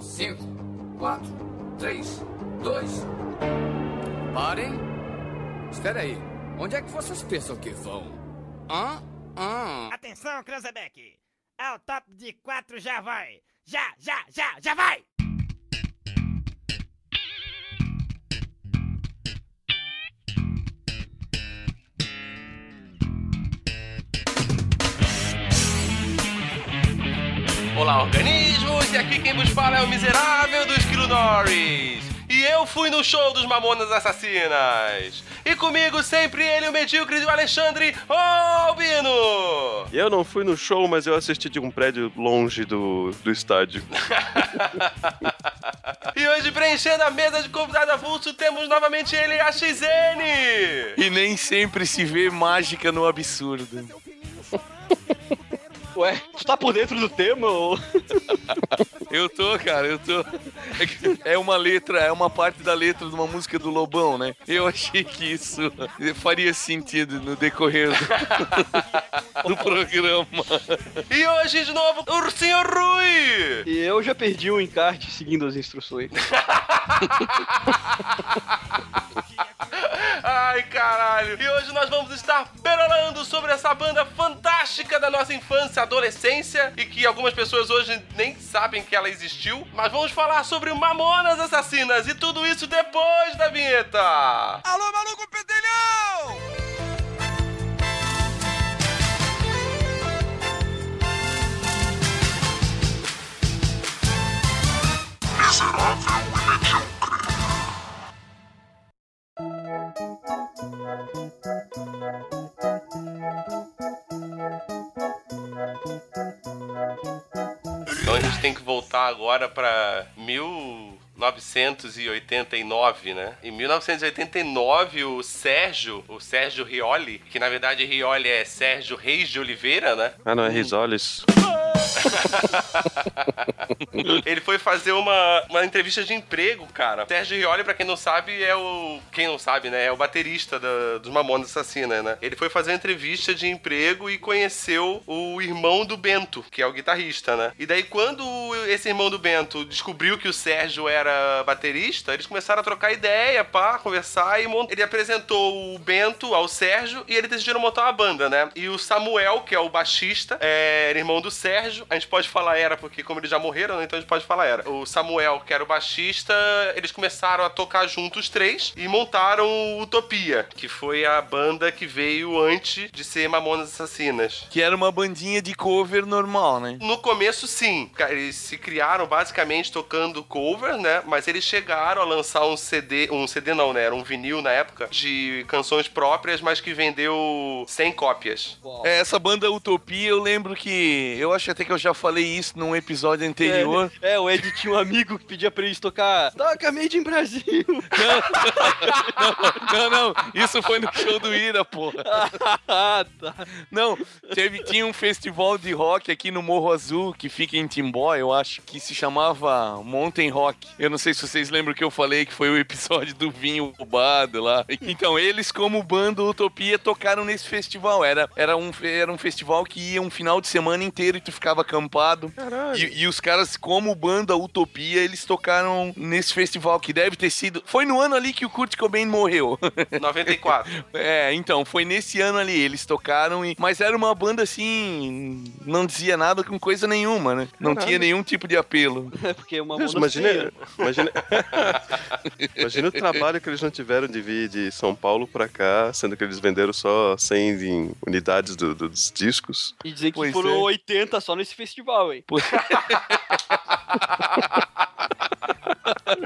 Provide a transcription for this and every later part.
5, 4, 3, 2. Parem. Espera aí. Onde é que vocês pensam que vão? Hã? Hã? Atenção, Cranzebeck! Ao top de quatro já vai! Já, já, já, já vai! Olá, organismos! E aqui quem vos fala é o miserável do Esquilo Norris. E eu fui no show dos Mamonas Assassinas. E comigo sempre ele, o medíocre do Alexandre Albino. Eu não fui no show, mas eu assisti de um prédio longe do, do estádio. E hoje, preenchendo a mesa de convidado avulso, temos novamente ele, a XN. E nem sempre se vê mágica no absurdo. Ué, tu tá por dentro do tema ou... Eu tô, cara, eu tô. É É uma letra, é uma parte da letra de uma música do Lobão, né? Eu achei que isso faria sentido no decorrer do, do programa. E hoje, de novo, o Ursinho Rui. E eu já perdi o encarte seguindo as instruções. Ai, caralho. E hoje nós vamos estar perolando sobre essa banda fantástica da nossa infância, adolescência, e que algumas pessoas hoje nem sabem que ela existiu. Mas vamos falar sobre Mamonas Assassinas e tudo isso depois da vinheta. Alô, maluco pedelhão! Então a gente tem que voltar agora pra 1989, né? Em 1989, o Sérgio, o Sérgio Rioli, que na verdade Rioli é Sérgio Reis de Oliveira, né? Ah, não, é Risoles. Ele foi fazer uma, uma entrevista de emprego, cara. Sérgio Rioli, pra quem não sabe, é o. Quem não sabe, né? É o baterista da, dos Mamonas Assassina, né? Ele foi fazer uma entrevista de emprego e conheceu o irmão do Bento, que é o guitarrista, né? E daí, quando esse irmão do Bento descobriu que o Sérgio era baterista, eles começaram a trocar ideia, pá, conversar e mont... ele apresentou o Bento ao Sérgio e eles decidiram montar uma banda, né? E o Samuel, que é o baixista, é, irmão do Sérgio. A gente pode falar era, porque como eles já morreram, né, então a gente pode falar era. O Samuel, que era o baixista, eles começaram a tocar juntos os três e montaram o Utopia, que foi a banda que veio antes de ser Mamonas Assassinas. Que era uma bandinha de cover normal, né? No começo, sim. Eles se criaram basicamente tocando cover, né? Mas eles chegaram a lançar um CD, um CD não, né? Era um vinil na época, de canções próprias, mas que vendeu 100 cópias. É, Essa banda Utopia, eu lembro que. Eu acho até que eu já falei isso num episódio anterior. É, é, o Ed tinha um amigo que pedia pra eles tocar Toca Made in Brasil. Não, não, isso foi no show do Ira, porra. ah, tá. Não, teve, tinha um festival de rock aqui no Morro Azul, que fica em Timbó, eu acho, que se chamava Mountain Rock. Eu não sei se vocês lembram que eu falei que foi o episódio do vinho roubado lá. Então, eles, como banda Utopia, tocaram nesse festival. Era, era, um, era um festival que ia um final de semana inteiro e tu ficava acampado. E, e os caras, como banda Utopia, eles tocaram nesse festival, que deve ter sido... Foi no ano ali que o Kurt Cobain morreu. 94. É, então, foi nesse ano ali, eles tocaram, e... mas era uma banda assim, não dizia nada com coisa nenhuma, né? Não tinha nenhum tipo de apelo. É porque uma Deus, imagina, imagina, imagina o trabalho que eles não tiveram de vir de São Paulo pra cá, sendo que eles venderam só 100 em unidades do- do- dos discos. E dizer que Pois foram é. 80 só nesse festival, hein?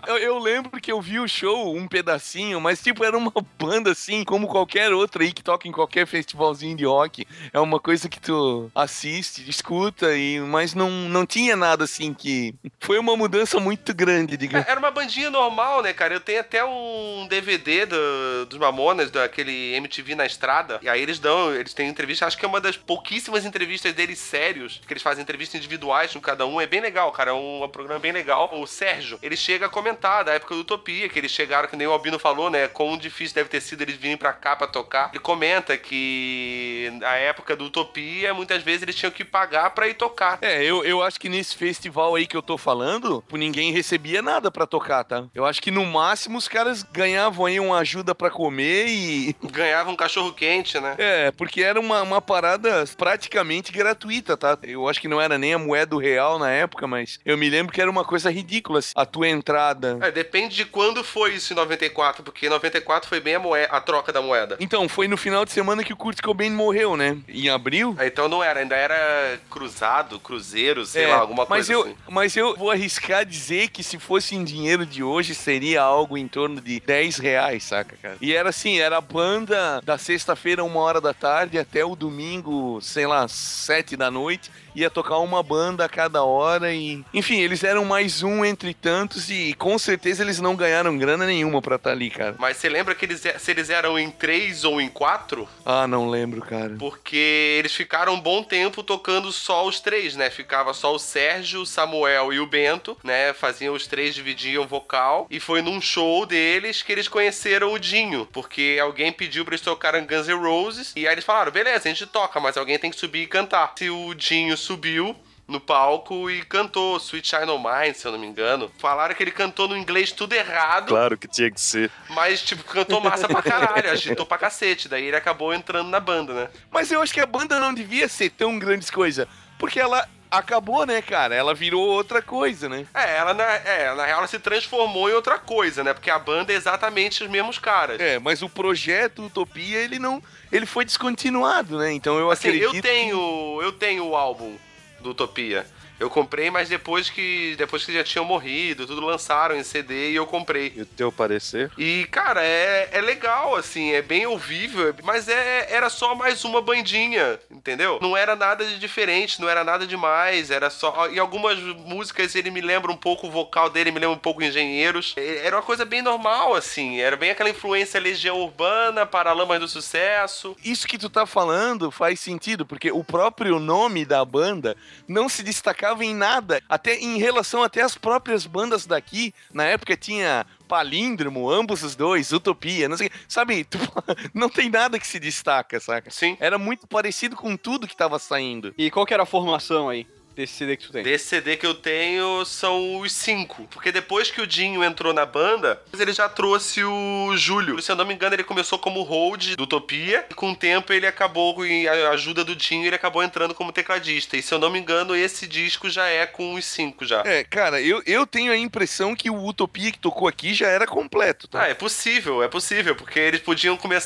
Eu, eu lembro que eu vi o show, um pedacinho, mas tipo, era uma banda assim, como qualquer outra aí que toca em qualquer festivalzinho de rock. É uma coisa que tu assiste, escuta, e, mas não, não tinha nada assim que. Foi uma mudança muito grande, digamos. Era uma bandinha normal, né, cara? Eu tenho até um DVD do- dos Mamonas, daquele MTV na estrada. E aí eles dão, eles têm entrevista, acho que é uma das pouquíssimas entrevistas deles sérios, que eles fazem entrevistas individuais com cada um. É bem legal, cara. É um, um programa bem legal. O Sérgio, ele chega comentar da época do Utopia, que eles chegaram, que nem o Albino falou, né? Quão difícil deve ter sido eles virem pra cá pra tocar. Ele comenta que na época do Utopia, muitas vezes eles tinham que pagar pra ir tocar. É, eu, eu acho que nesse festival aí que eu tô falando, pô, ninguém recebia nada pra tocar, tá? Eu acho que no máximo os caras ganhavam aí uma ajuda pra comer e. Ganhava um cachorro quente, né? É, porque era uma, uma parada praticamente gratuita, tá? Eu acho que não era nem a moeda real na época, mas eu me lembro que era uma coisa ridícula assim, a tua entrada. É, depende de quando foi isso em 94, porque em 94 foi bem a, moeda, a troca da moeda. Então, foi no final de semana que o Kurt Cobain morreu, né? Em abril. Ah, Então não era, ainda era cruzado, cruzeiro, sei É, lá, alguma mas coisa eu, assim. Mas eu vou arriscar dizer que se fosse em dinheiro de hoje, seria algo em torno de 10 reais, saca, cara? E era assim, era a banda da sexta-feira, uma hora da tarde, até o domingo, sei lá, sete da noite. Ia tocar uma banda a cada hora e... Enfim, eles eram mais um entre tantos e com certeza eles não ganharam grana nenhuma pra estar ali, cara. Mas você lembra que eles, se eles eram em três ou em quatro? Ah, não lembro, cara. Porque eles ficaram um bom tempo tocando só os três, né? Ficava só o Sérgio, o Samuel e o Bento, né? Faziam os três, dividiam vocal. E foi num show deles que eles conheceram o Dinho. Porque alguém pediu pra eles tocarem Guns N' Roses. E aí eles falaram: beleza, a gente toca, mas alguém tem que subir e cantar. Se o Dinho subiu. No palco e cantou Sweet Shine On Mine, se eu não me engano. Falaram que ele cantou no inglês tudo errado, Claro que tinha que ser. mas, tipo, cantou massa pra caralho, agitou pra cacete. Daí ele acabou entrando na banda, né? Mas eu acho que a banda não devia ser tão grandes coisa. Porque ela acabou, né, cara? Ela virou outra coisa, né? É, ela na, é, na real ela se transformou em outra coisa, né? Porque a banda é exatamente os mesmos caras. É, mas o projeto Utopia, ele não. Ele foi descontinuado, né? Então eu assim, acredito. eu tenho, eu tenho o álbum do Utopia. Eu comprei, mas depois que depois que já tinham morrido, tudo lançaram em CD e eu comprei. E o teu parecer? E, cara, é, é legal, assim, é bem ouvível, mas é, era só mais uma bandinha, entendeu? Não era nada de diferente, não era nada demais, era só. E algumas músicas ele me lembra um pouco, o vocal dele me lembra um pouco Engenheiros. É, Era uma coisa bem normal, assim, era bem aquela influência Legião Urbana, Paralamas do Sucesso. Isso que tu tá falando faz sentido, porque o próprio nome da banda não se destacava em nada, até em relação até às próprias bandas daqui. Na época tinha Palíndromo, ambos os dois, Utopia, não sei, sabe? tu- não tem nada que se destaca, saca? Sim. Era muito parecido com tudo que tava saindo. E qual que era a formação aí desse CD que tu tem? Desse CD que eu tenho são os cinco. Porque depois que o Dinho entrou na banda, ele já trouxe o Júlio. Se eu não me engano, ele começou como hold do Utopia. E com o tempo ele acabou, com a ajuda do Dinho, ele acabou entrando como tecladista. E se eu não me engano, esse disco já é com os cinco já. É, cara, eu, eu tenho a impressão que o Utopia que tocou aqui já era completo, tá? Ah, é possível, é possível, porque eles podiam começar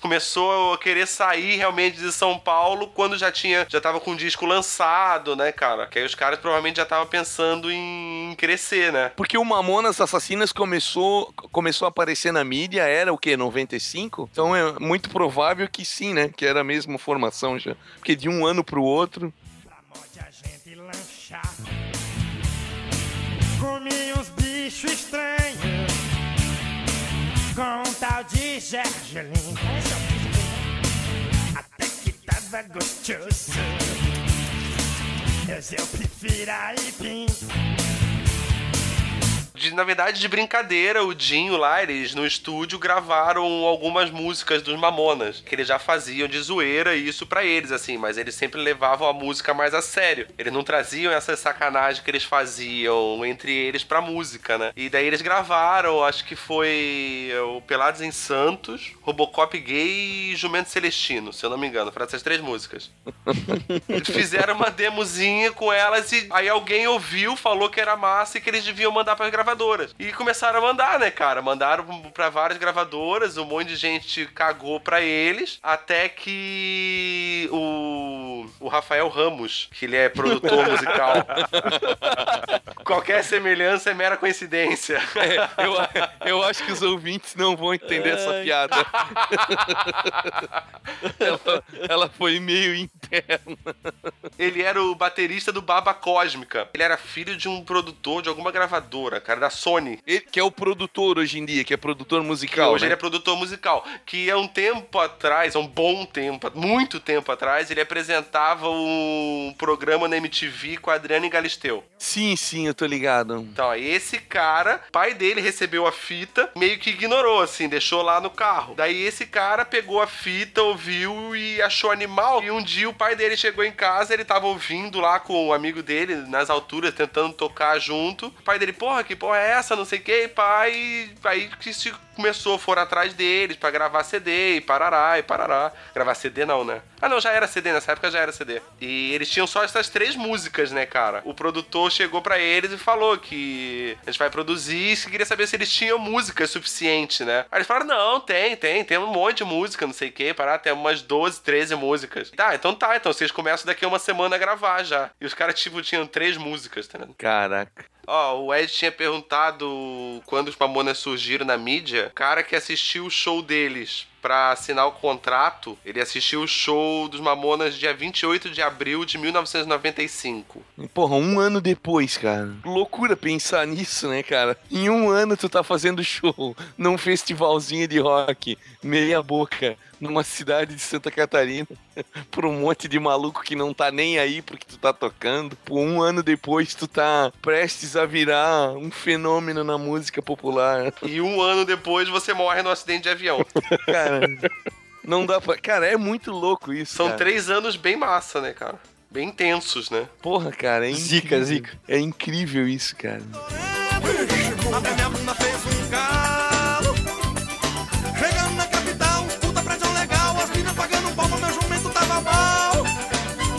começou a querer sair realmente de São Paulo quando já tinha já tava com o disco lançado, né, cara? Que aí os caras provavelmente já estavam pensando em crescer, né? Porque o Mamonas Assassinas começou, começou a aparecer na mídia, era o quê? 95? Então é muito provável que sim, né? Que era a mesma formação já. Porque de um ano pro outro. Pra morte a gente lanchar. Comi uns bichos estranhos. Com um tal de gergelim. Até que tava gostoso. Eu prefiro aipim. De, na verdade, de brincadeira, o Dinho lá, eles no estúdio gravaram algumas músicas dos Mamonas, que eles já faziam de zoeira e isso pra eles, assim, mas eles sempre levavam a música mais a sério. Eles não traziam essa sacanagem que eles faziam entre eles pra música, né? E daí eles gravaram, acho que foi o Pelados em Santos, Robocop Gay e Jumento Celestino, se eu não me engano, foram essas três músicas. Fizeram uma demozinha com elas e aí alguém ouviu, falou que era massa e que eles deviam mandar pras gravadoras. E começaram a mandar, né, cara? Mandaram pra várias gravadoras, um monte de gente cagou pra eles, até que o, o Rafael Ramos, que ele é produtor musical. Qualquer semelhança é mera coincidência. É, eu, eu acho que os ouvintes não vão entender essa piada. ela, ela foi meio interna. Ele era o baterista do Baba Cósmica. Ele era filho de um produtor de alguma gravadora, cara, da Sony. Ele, que é o produtor hoje em dia, que é produtor Que musical. hoje né? ele é produtor musical. Que há um tempo atrás, há um bom tempo, muito tempo atrás, ele apresentava um programa na MTV com a Adriane Galisteu. Sim, sim, eu tô ligado. Então, esse cara, pai dele recebeu a fita, meio que ignorou, assim, deixou lá no carro. Daí esse cara pegou a fita, ouviu e achou animal. E um dia o pai dele chegou em casa, ele tava ouvindo lá com o amigo dele, nas alturas, tentando tocar junto. O pai dele, porra, que porra é essa? Não sei o que, pai. Aí que se começou, foram atrás deles pra gravar CD e parará e parará. Gravar CD não, né? Ah, não, já era CD, nessa época já era CD. E eles tinham só essas três músicas, né, cara? O produtor chegou pra eles e falou que a gente vai produzir e queria saber se eles tinham música suficiente, né? Aí eles falaram, não, tem, tem, tem um monte de música, não sei o que, parar, tem umas 12, 13 músicas. Tá, então tá, então vocês começam daqui a uma semana a gravar já. E os caras, tipo, tinham três músicas, tá ligado? Caraca. Ó, o Ed tinha perguntado quando os Mamonas surgiram na mídia. O cara que assistiu o show deles pra assinar o contrato, ele assistiu o show dos Mamonas dia 28 de abril de 1995. Porra, um ano depois, cara. Loucura pensar nisso, né, cara? Em um ano tu tá fazendo show num festivalzinho de rock, meia boca, numa cidade de Santa Catarina, por um monte de maluco que não tá nem aí porque tu tá tocando. Por um ano depois tu tá prestes a virar um fenômeno na música popular. E um ano depois você morre no acidente de avião. Cara, não dá pra. Cara, é muito louco isso. São cara. três anos bem massa, né, cara? Bem intensos, né? Porra, cara, é Zica, incrível. zica. É incrível isso, cara. Até minha bunda fez um calo. Chegando na capital, puta prédio legal. As minas pagando pau, mas meu jumento tava mal.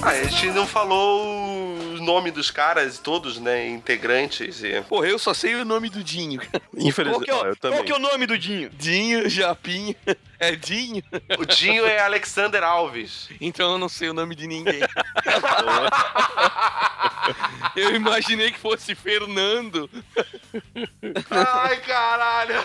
Ah, a gente não falou nome dos caras todos, né? Integrantes e... Porra, eu só sei o nome do Dinho. Qual Infelizmente, que, é o, eu também. qual que é o nome do Dinho? Dinho, Japinha. É Dinho? O Dinho é Alexander Alves. Então eu não sei o nome de ninguém. eu imaginei que fosse Fernando. Ai, caralho!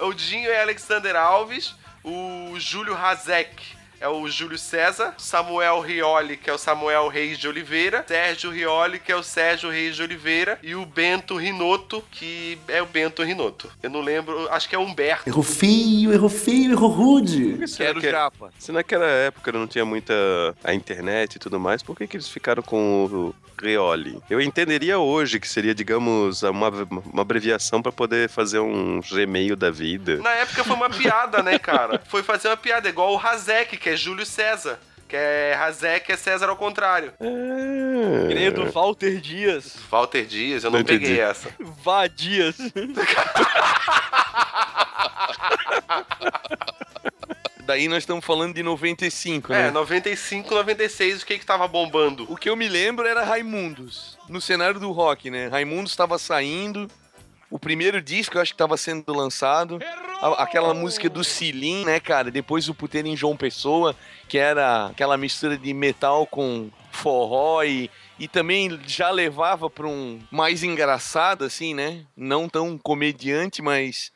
o Dinho é Alexander Alves, o Júlio Hazek é o Júlio César, Samuel Rioli, que é o Samuel Reis de Oliveira, Sérgio Rioli, que é o Sérgio Reis de Oliveira, e o Bento Rinoto, que é o Bento Rinoto. Eu não lembro, acho que é Humberto. Errou feio, errou feio, errou rude. Quero que- japa. Se naquela época não tinha muita a internet e tudo mais, por que, que eles ficaram com o Rioli? Eu entenderia hoje que seria, digamos, uma, uma abreviação pra poder fazer um Gmail da vida. Na época foi uma piada, né, cara? Foi fazer uma piada, igual o Hazek, que é Júlio César. Que é Hazek, é César ao contrário. Que nem o do Walter Dias. Walter Dias, eu não, Não peguei entendi. essa. Vá Dias. Daí nós estamos falando de 95, É, né? 95, 96, o que que tava bombando? O que eu me lembro era Raimundos. No cenário do rock, né? Raimundos estava saindo. O primeiro disco eu acho que estava sendo lançado. A- aquela música do Cilim, né, cara? Depois o Puteiro em João Pessoa, que era aquela mistura de metal com forró e, e também já levava para um mais engraçado, assim, né? Não tão comediante, mas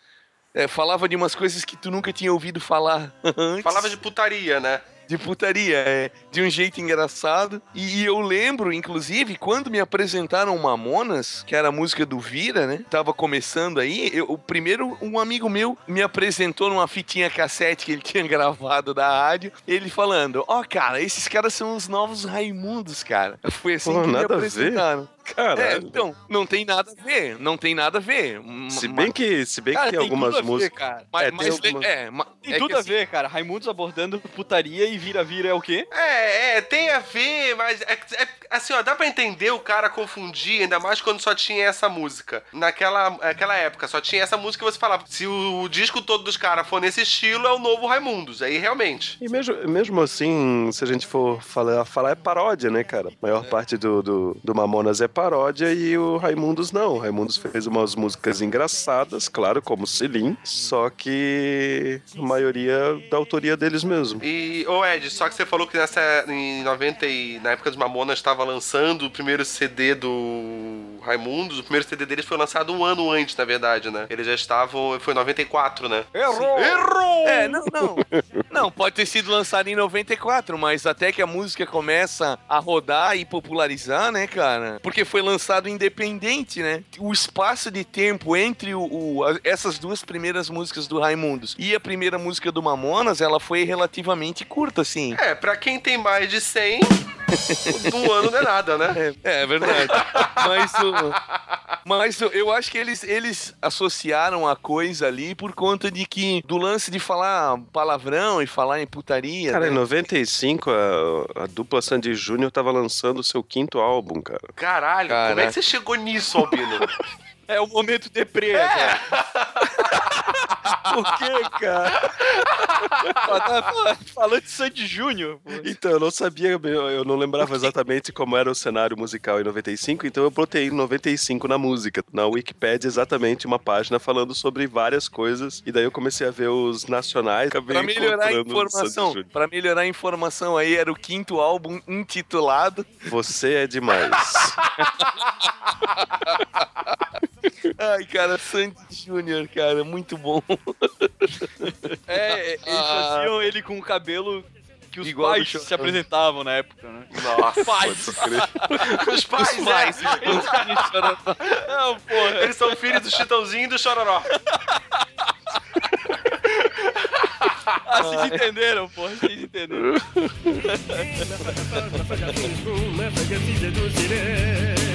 é, falava de umas coisas que tu nunca tinha ouvido falar antes Falava de putaria, né? De putaria, é, de um jeito engraçado. E, eu lembro, inclusive, quando me apresentaram Mamonas, que era a música do Vira, né? Tava começando aí, eu, o primeiro, um amigo meu me apresentou numa fitinha cassete que ele tinha gravado da rádio, ele falando, ó, cara, esses caras são os novos Raimundos, cara. Foi assim Pô, que me nada a ver. apresentaram. É, então, não tem nada a ver, não tem nada a ver. se bem que, se bem Cara, que tem tem algumas tudo a ver, músicas. cara. mas, é, tem mas- é, Tem é tudo a assim, ver, cara. Raimundos abordando putaria e vira-vira é o quê? É, é, tem a ver, mas é, é- assim, ó, dá pra entender o cara confundir, ainda mais quando só tinha essa música. Naquela aquela época, só tinha essa música e você falava, se o, o disco todo dos caras for nesse estilo, é o novo Raimundos. Aí realmente. E mesmo, mesmo assim, se a gente for falar, falar é paródia, né, cara? A maior parte do, do, do Mamonas é paródia e o Raimundos não. O Raimundos fez umas músicas engraçadas, claro, como Selim, só que a maioria da autoria deles mesmo. E, ô Ed, só que você falou que nessa, em 90 e na época dos Mamonas estava lançando o primeiro CD do Raimundos. O primeiro CD deles foi lançado um ano antes, na verdade, né? Eles já estavam. Foi em 94, né? Errou! Errou! É, não, não. Não, pode ter sido lançado em 94, mas até que a música começa a rodar e popularizar, né, cara? Porque foi lançado independente, né? O espaço de tempo entre o, o- a- essas duas primeiras músicas do Raimundos e a primeira música do Mamonas, ela foi relativamente curta, assim. É, pra quem tem mais de 100, um ano não é nada, né? É, é verdade. Mas, o, mas o- eu acho que eles, eles associaram a coisa ali por conta de que do lance de falar palavrão e falar em putaria. Cara, né? em 95, a, a dupla Sandy Júnior tava lançando o seu quinto álbum, cara. Caralho, como é que você chegou nisso, Albino? É o momento deprê agora. Por quê, cara? Falando de Sandy Júnior. Então, eu não sabia, eu não lembrava exatamente como era o cenário musical em 95, então eu botei 95 na música. Na Wikipedia, exatamente uma página falando sobre várias coisas, e daí eu comecei a ver os nacionais. Pra melhorar a informação, para melhorar a informação aí era o quinto álbum intitulado. Você é demais. Ai, cara, Sandy Júnior, cara, muito bom. É, eles Ah. faziam ele com o cabelo que os Igual pais se apresentavam na época, né? Nossa, Pais! os pais, Os pais, é. Não, porra. Eles são filhos do Chitãozinho e do Chororó. Ah, vocês entenderam, porra. Vocês entenderam.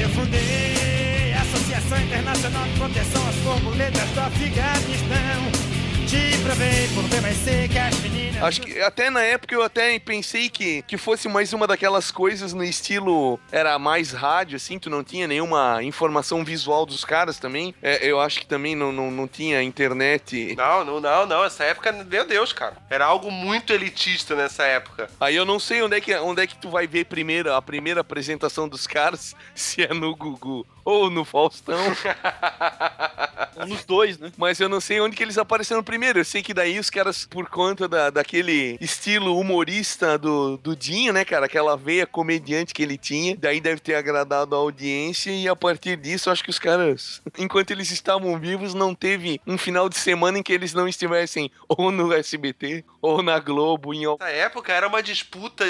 Eu fundei a Associação Internacional de Proteção às Borboletas do Afeganistão. Te provei por B mais C que as meninas. Acho que até na época eu até pensei que, que fosse mais uma daquelas coisas no estilo era mais rádio, assim, tu não tinha nenhuma informação visual dos caras também. É, eu acho que também não, não, não tinha internet. Não, não, não, não. Essa época, meu Deus, cara. Era algo muito elitista nessa época. Aí eu não sei onde é que, onde é que tu vai ver primeiro a primeira apresentação dos caras, se é no Gugu ou no Faustão. Um dos dois, né? Mas eu não sei onde que eles apareceram primeiro. Eu sei que daí os caras, por conta da, daquele estilo humorista do, do Dinho, né, cara? Aquela veia comediante que ele tinha. Daí deve ter agradado a audiência. E a partir disso, acho que os caras, enquanto eles estavam vivos, não teve um final de semana em que eles não estivessem ou no SBT ou na Globo. Em... Na época era uma disputa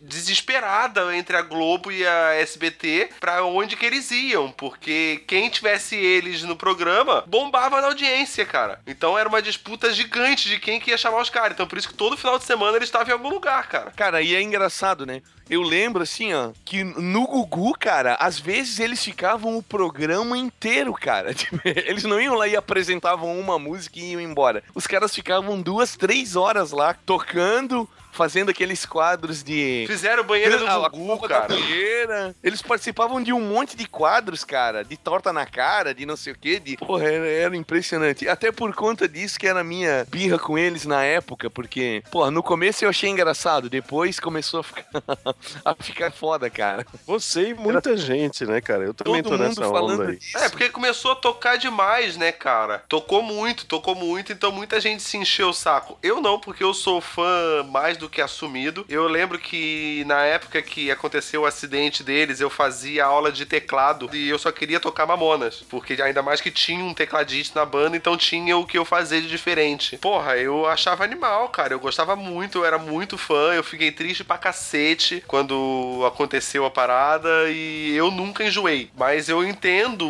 desesperada entre a Globo e a SBT pra onde que eles iam, porque quem tivesse eles no programa bombava na audiência, cara. Então era uma disputa gigante de quem que ia chamar os caras. Então por isso que todo final de semana eles estavam em algum lugar, cara. Cara, e é engraçado, né? Eu lembro, assim, ó, que no Gugu, cara, às vezes eles ficavam o programa inteiro, cara. Tipo, eles não iam lá e apresentavam uma música e iam embora. Os caras ficavam duas, três horas lá tocando, fazendo aqueles quadros de. Fizeram banheira do Ah, a Gugu, cara. Banheira. Eles participavam de um monte de quadros, cara. De torta na cara, de não sei o quê. De... Porra, era, era impressionante. Até por conta disso que era a minha birra com eles na época. Porque, porra, no começo eu achei engraçado. Depois começou a ficar, a ficar foda, cara. Você e muita gente, né, cara? Eu também Todo tô mundo nessa falando onda aí. disso. É, porque começou a tocar demais, né, cara? Tocou muito, tocou muito, então muita gente se encheu o saco. Eu não, porque eu sou fã mais do que assumido. Eu lembro que na época que aconteceu o acidente deles, eu fazia aula de teclado e eu só queria tocar Mamonas. Porque ainda mais que tinha um tecladista na banda, então tinha o que eu fazia de diferente. Porra, eu achava animal, cara. Eu gostava muito, eu era muito fã. Eu fiquei triste pra cacete quando aconteceu a parada e eu nunca enjoei. Mas eu entendo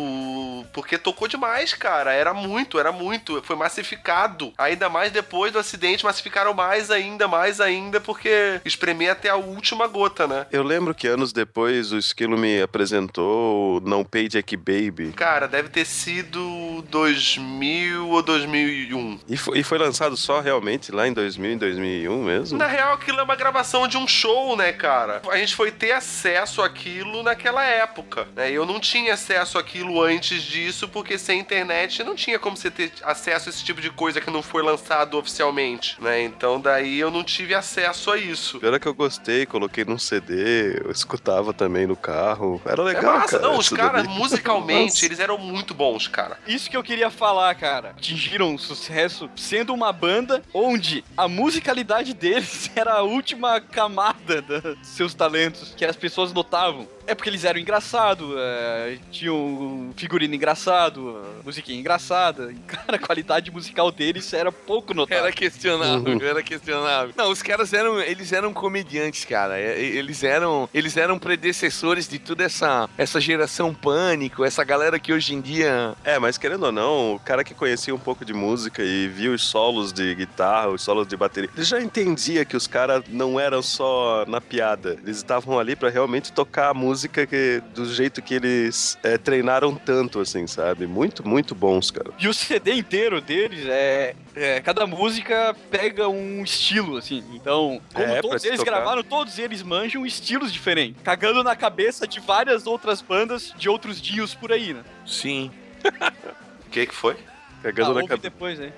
porque tocou demais, cara. Era muito, era muito. Foi massificado. Ainda mais depois do acidente, massificaram mais ainda, mais ainda, porque espremer até a última gota, né? Eu lembro que anos depois o Esquilo me apresentou o Não Pay Jack Baby. Cara, deve ter sido 2000 ou 2001. E foi, e foi lançado só realmente lá em 2000 e 2001 mesmo? Na real, aquilo é uma gravação de um show, né, cara? A gente foi ter acesso àquilo naquela época, né? Eu não tinha acesso àquilo antes disso, porque sem internet não tinha como você ter acesso a esse tipo de coisa que não foi lançado oficialmente, né? Então daí eu não tive acesso acesso a isso. Pior é que eu gostei, coloquei num CD, eu escutava também no carro. Era É legal, massa, cara. não, os caras, musicalmente, Nossa. eles eram muito bons, cara. Isso que eu queria falar, cara. Atingiram um sucesso sendo uma banda onde a musicalidade deles era a última camada dos seus talentos, que as pessoas notavam. É porque eles eram engraçados, é, tinham um figurino engraçado, musiquinha engraçada. E, cara, a qualidade musical deles era pouco notável. Era questionável, era questionável. Não, os caras eram, eles eram comediantes, cara. Eles eram, eles eram predecessores de toda essa, essa geração pânico, essa galera que hoje em dia É, mas querendo ou não, o cara que conhecia um pouco de música e viu os solos de guitarra, os solos de bateria, ele já entendia que os caras não eram só na piada. Eles estavam ali pra realmente tocar a música que- do jeito que eles é, treinaram tanto, assim, sabe? Muito, muito bons, cara. E o CD inteiro deles é, é, Cada música pega um estilo, assim. Então, como É, todos eles tocar. gravaram, todos eles manjam estilos diferentes. Cagando na cabeça de várias outras bandas de outros dias por aí, né? Sim. O que que foi? Cagando ah, na cabeça. depois, né?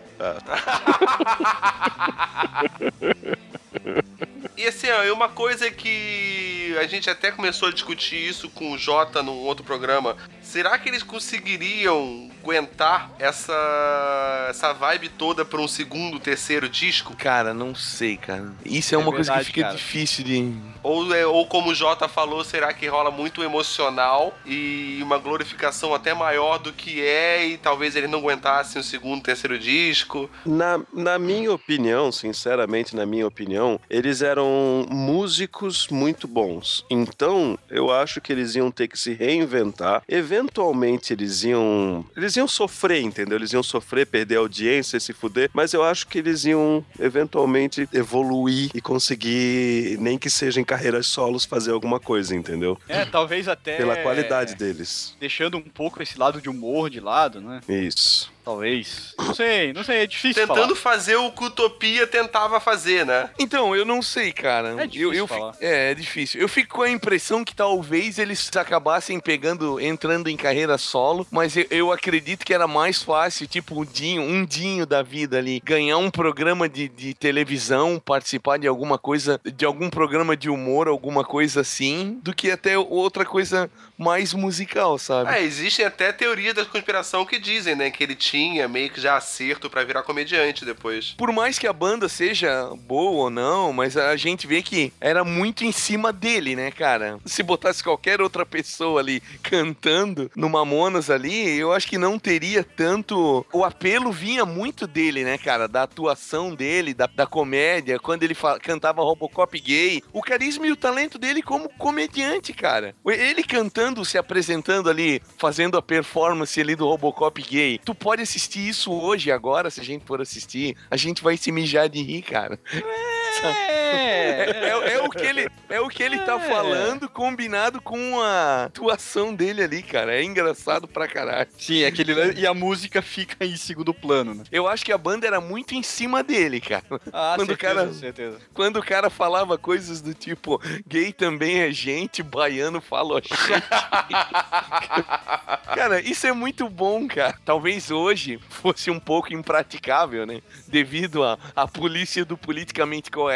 E assim, ó, uma coisa que a gente até começou a discutir isso com o Jota num outro programa. Será que eles conseguiriam aguentar essa, essa vibe toda pra um segundo, terceiro disco? Cara, não sei, cara. Isso é, É uma coisa verdade, que fica cara. difícil de. Ou, é- ou como o Jota falou, será que rola muito emocional e uma glorificação até maior do que é e talvez ele não aguentasse um segundo, terceiro disco? Na, na minha opinião, sinceramente, na minha opinião, eles eram músicos muito bons. Então, eu acho que eles iam ter que se reinventar. Eventualmente, eles iam. Eles iam sofrer, entendeu? Eles iam sofrer, perder audiência, se fuder. Mas eu acho que eles iam, eventualmente, evoluir e conseguir, nem que seja em carreiras solos, fazer alguma coisa, entendeu? É, talvez até. Pela qualidade deles. Deixando um pouco esse lado de humor de lado, né? Isso. Talvez. Não sei, não sei, é difícil Tentando falar. fazer o que Utopia tentava fazer, né? Então, eu não sei, cara. É difícil eu, eu falar. fi- É, é difícil. Eu fico com a impressão que talvez eles acabassem pegando, entrando em carreira solo, mas eu, eu acredito que era mais fácil, tipo, um dinho, um dinho da vida ali, ganhar um programa de, de televisão, participar de alguma coisa, de algum programa de humor, alguma coisa assim, do que até outra coisa mais musical, sabe? É, existem até teorias da conspiração que dizem, né, que ele tinha meio que já acerto pra virar comediante depois. Por mais que a banda seja boa ou não, mas a gente vê que era muito em cima dele, né, cara? Se botasse qualquer outra pessoa ali cantando no Mamonas ali, eu acho que não teria tanto. O apelo vinha muito dele, né, cara? Da atuação dele, da, da comédia, quando ele fa- cantava Robocop gay. O carisma e o talento dele como comediante, cara. Ele cantando, se apresentando ali, fazendo a performance ali do Robocop gay. Tu pode assistir isso hoje, agora, se a gente for assistir. A gente vai se mijar de rir, cara. É, é- é o que ele, é o que ele tá falando combinado com a atuação dele ali, cara. É engraçado pra caralho. Sim, é aquele e a música fica em segundo plano, né? Eu acho que a banda era muito em cima dele, cara. Ah, Quando o certeza, cara- certeza. Quando o cara falava coisas do tipo, gay também é gente, baiano fala gente. cara, isso é muito bom, cara. Talvez hoje fosse um pouco impraticável, né? Devido à à polícia do politicamente correto.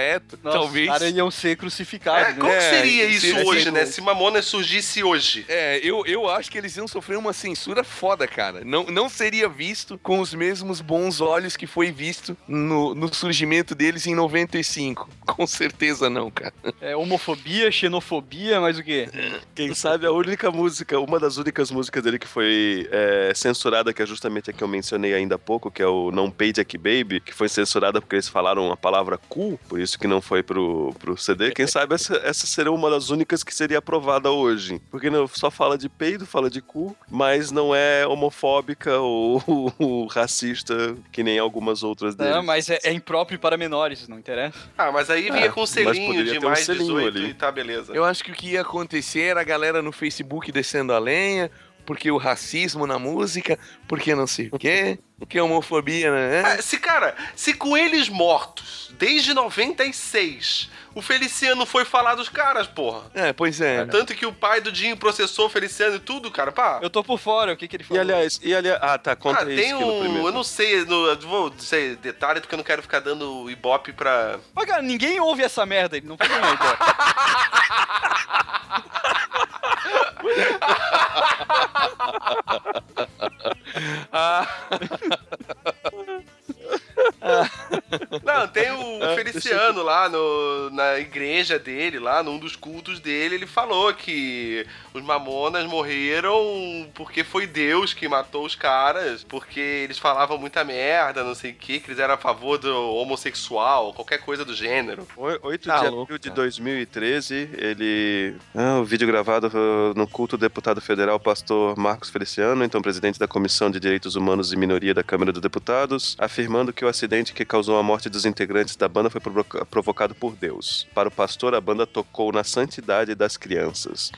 Nossa, Talvez. Os caras iam ser É, crucificados, como né? É, seria isso seria hoje, assim, né? Se Mamonas surgisse hoje. É, eu, eu acho que eles iam sofrer uma censura foda, cara. Não, não seria visto com os mesmos bons olhos que foi visto no, no surgimento deles em 95. Com certeza não, cara. É, homofobia, xenofobia, mas o quê? Quem sabe a única música, uma das únicas músicas dele que foi é, censurada, que é justamente a que eu mencionei ainda há pouco, que é o Não Pay Jack Baby, que foi censurada porque eles falaram a palavra cu, por isso que não foi pro, pro CD. Quem sabe essa, essa seria uma das únicas que seria aprovada hoje. Porque não, só fala de peido, fala de cu, mas não é homofóbica ou, ou racista, que nem algumas outras dele. Não, mas é, é impróprio para menores, não interessa? Ah, mas aí vinha É, com selinho de ter um mais selinho 18 ali. e tá, beleza. Eu acho que o que ia acontecer era a galera no Facebook descendo a lenha, porque o racismo na música, porque não sei o quê. Que é homofobia, né? Ah, Se, cara, se com eles mortos, desde 96, o Feliciano foi falar dos caras, porra. É, pois é. Tanto que o pai do Dinho processou o Feliciano e tudo, cara, pá. Eu tô por fora, o que que ele E falou? aliás, e aliás. Ah, tá, conta Ah, isso tem um. primeiro. Eu não sei, no, eu vou dizer detalhe porque eu não quero ficar dando ibope pra. Mas, cara, ninguém ouve essa merda, ele não foi ganhar embora. Não, tem o Feliciano lá no, na igreja dele, lá num dos cultos dele, ele falou que os mamonas morreram porque foi Deus que matou os caras, porque eles falavam muita merda, não sei o que, que eles eram a favor do homossexual, qualquer coisa do gênero. Oi- 8 Tá de louco, abril de cara. 2013, ele. Ah, o vídeo gravado uh, no culto do deputado federal pastor Marcos Feliciano, então presidente da Comissão de Direitos Humanos e Minoria da Câmara dos Deputados, afirmando que o acidente que causou a morte dos integrantes da banda foi provoca- provocado por Deus. Para o pastor, a banda tocou na santidade das crianças.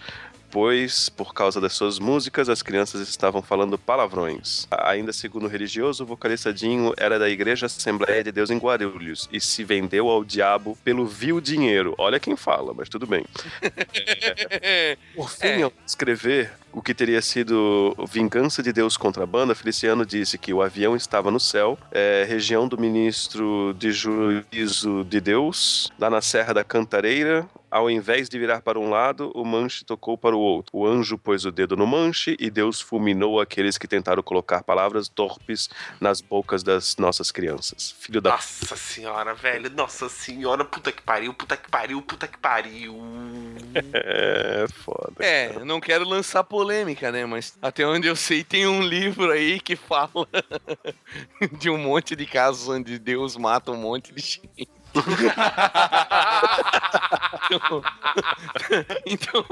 Pois, por causa das suas músicas, as crianças estavam falando palavrões. Ainda segundo o religioso, o vocalista Dinho era da Igreja Assembleia de Deus em Guarulhos e se vendeu ao diabo pelo vil dinheiro. Olha quem fala, mas tudo bem. Por fim, ao escrever o que teria sido vingança de Deus contra a banda, Feliciano disse que o avião estava no céu, é, região do ministro de juízo de Deus, lá na Serra da Cantareira. Ao invés de virar para um lado, o manche tocou para o outro. O anjo pôs o dedo no manche e Deus fulminou aqueles que tentaram colocar palavras torpes nas bocas das nossas crianças. Filho da Nossa senhora, velho. Nossa senhora, puta que pariu, puta que pariu, puta que pariu. É foda. É, eu não quero lançar polêmica, né? Mas até onde eu sei, tem um livro aí que fala de um monte de casos onde Deus mata um monte de gente. então, então,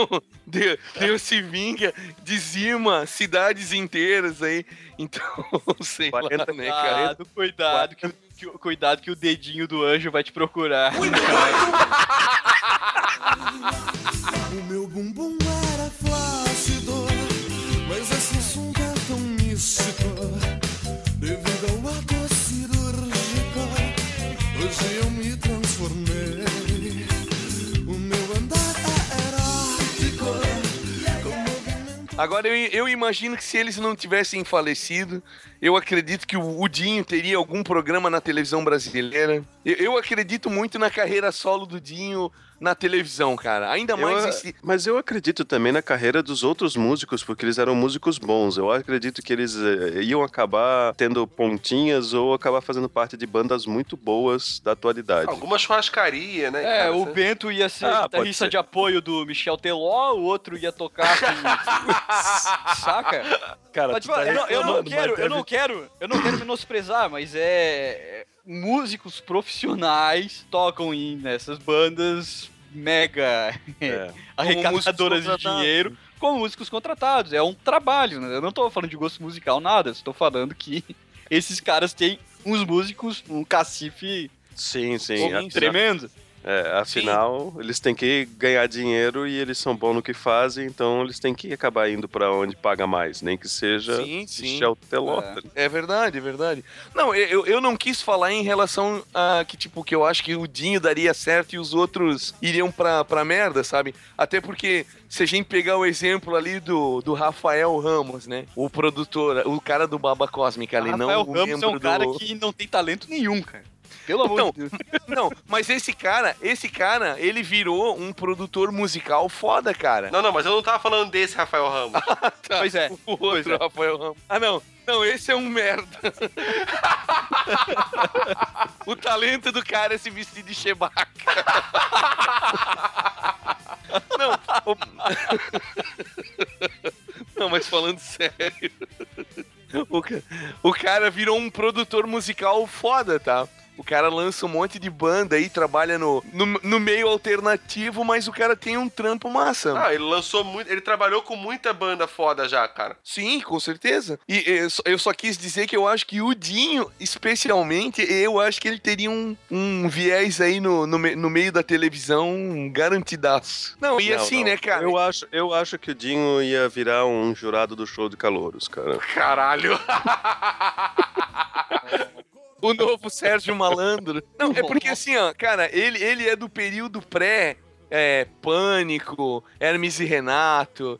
Deus, Deus se vinga, dizima cidades inteiras aí. Então, sei lá, 40 né, cara? Cuidado, cuidado, que, o- que cuidado que o dedinho do anjo vai te procurar. O meu bumbum era flácido, mas esse assunto é tão místico. Devido ao ato cirúrgico, hoje eu me Agora, eu, eu imagino que se eles não tivessem falecido, eu acredito que o, o Dinho teria algum programa na televisão brasileira. Eu, eu acredito muito na carreira solo do Dinho na televisão, cara. Ainda mais Eu- esse... Mas eu acredito também na carreira dos outros músicos, porque eles eram músicos bons. Eu acredito que eles eh, iam acabar tendo pontinhas ou acabar fazendo parte de bandas muito boas da atualidade. Alguma churrascaria, né? É, cara? o Bento ia ser Ah, guitarrista ser. de apoio do Michel Teló, o outro ia tocar com... Saca? Cara, Mas, tu tá eu, não, eu não quero, eu não quero, eu não quero menosprezar, mas é músicos profissionais tocam em nessas bandas mega É. arrecadadoras de dinheiro com músicos contratados. É um trabalho, né? Eu não tô falando de gosto musical nada, estou falando que esses caras têm uns músicos, um cacife Sim, sim. Tremendo. É, afinal, eles têm que ganhar dinheiro e eles são bons no que fazem, então eles têm que acabar indo pra onde paga mais, nem que seja Sim, sim. Teló. É. É verdade, é verdade. Não, eu, eu não quis falar em relação a que, tipo, que eu acho que o Dinho daria certo e os outros iriam pra, pra merda, sabe? Até porque, se a gente pegar o exemplo ali do, do Rafael Ramos, né? O produtor, o cara do Baba Cósmica ali, não Rafael o Ramos é um cara do... que não tem talento nenhum, cara. Pelo amor Então, de Deus. Não, mas esse cara, esse cara, ele virou um produtor musical foda, cara. Não, não, mas eu não tava falando desse Rafael Ramos. Tá, Pois é. O outro, Rafael Ramos. Ah, não. Não, esse é um merda. o talento do cara é se vestir de Chewbacca. Não, o- Não, mas falando sério. O, o cara virou um produtor musical foda, tá? O cara lança um monte de banda aí, trabalha no, no, no meio alternativo, mas o cara tem um trampo massa. Ah, ele lançou muito. Ele trabalhou com muita banda foda já, cara. Sim, com certeza. E eu só, eu só quis dizer que eu acho que o Dinho, especialmente, eu acho que ele teria um, um viés aí no, no, no meio da televisão garantidaço. Não, e Não, assim, não. né, cara? Eu acho, eu acho que o Dinho ia virar um jurado do show de calouros, cara. Caralho. O novo Sérgio Malandro. Não, é porque assim, ó, cara, ele, ele é do período pré. É, Pânico, Hermes e Renato,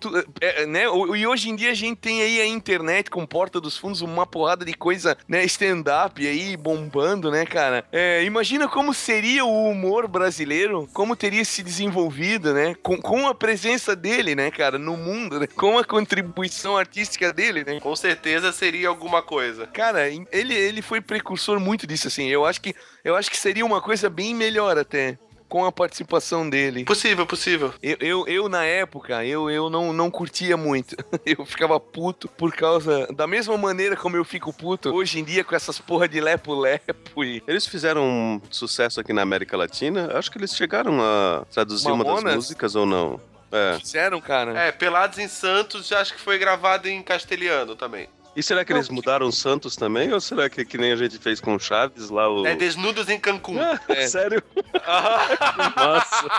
tu- é, né? E hoje em dia a gente tem aí a internet com Porta dos Fundos, uma porrada de coisa, né? Stand-up aí bombando, né, cara? É, imagina como seria o humor brasileiro, como teria se desenvolvido, né? Com, com a presença dele, né, cara, no mundo, né? Com a contribuição artística dele, né? Com certeza seria alguma coisa. Cara, ele, ele foi precursor muito disso, assim. Eu acho que eu acho que seria uma coisa bem melhor até. Com a participação dele. Possível, possível. Eu, eu, eu, na época, eu, eu não, não curtia muito. Eu ficava puto por causa. Da mesma maneira como eu fico puto hoje em dia com essas porra de lepo-lepo e. Eles fizeram um sucesso aqui na América Latina. Acho que eles chegaram a traduzir uma das Mamonas? músicas ou não. É. Fizeram, cara. É, Pelados em Santos, acho que foi gravado em castelhano também. E será que eles mudaram Santos também? Ou será que que nem a gente fez com o Chaves lá? O... É Desnudos em Cancún. É. Sério? Nossa.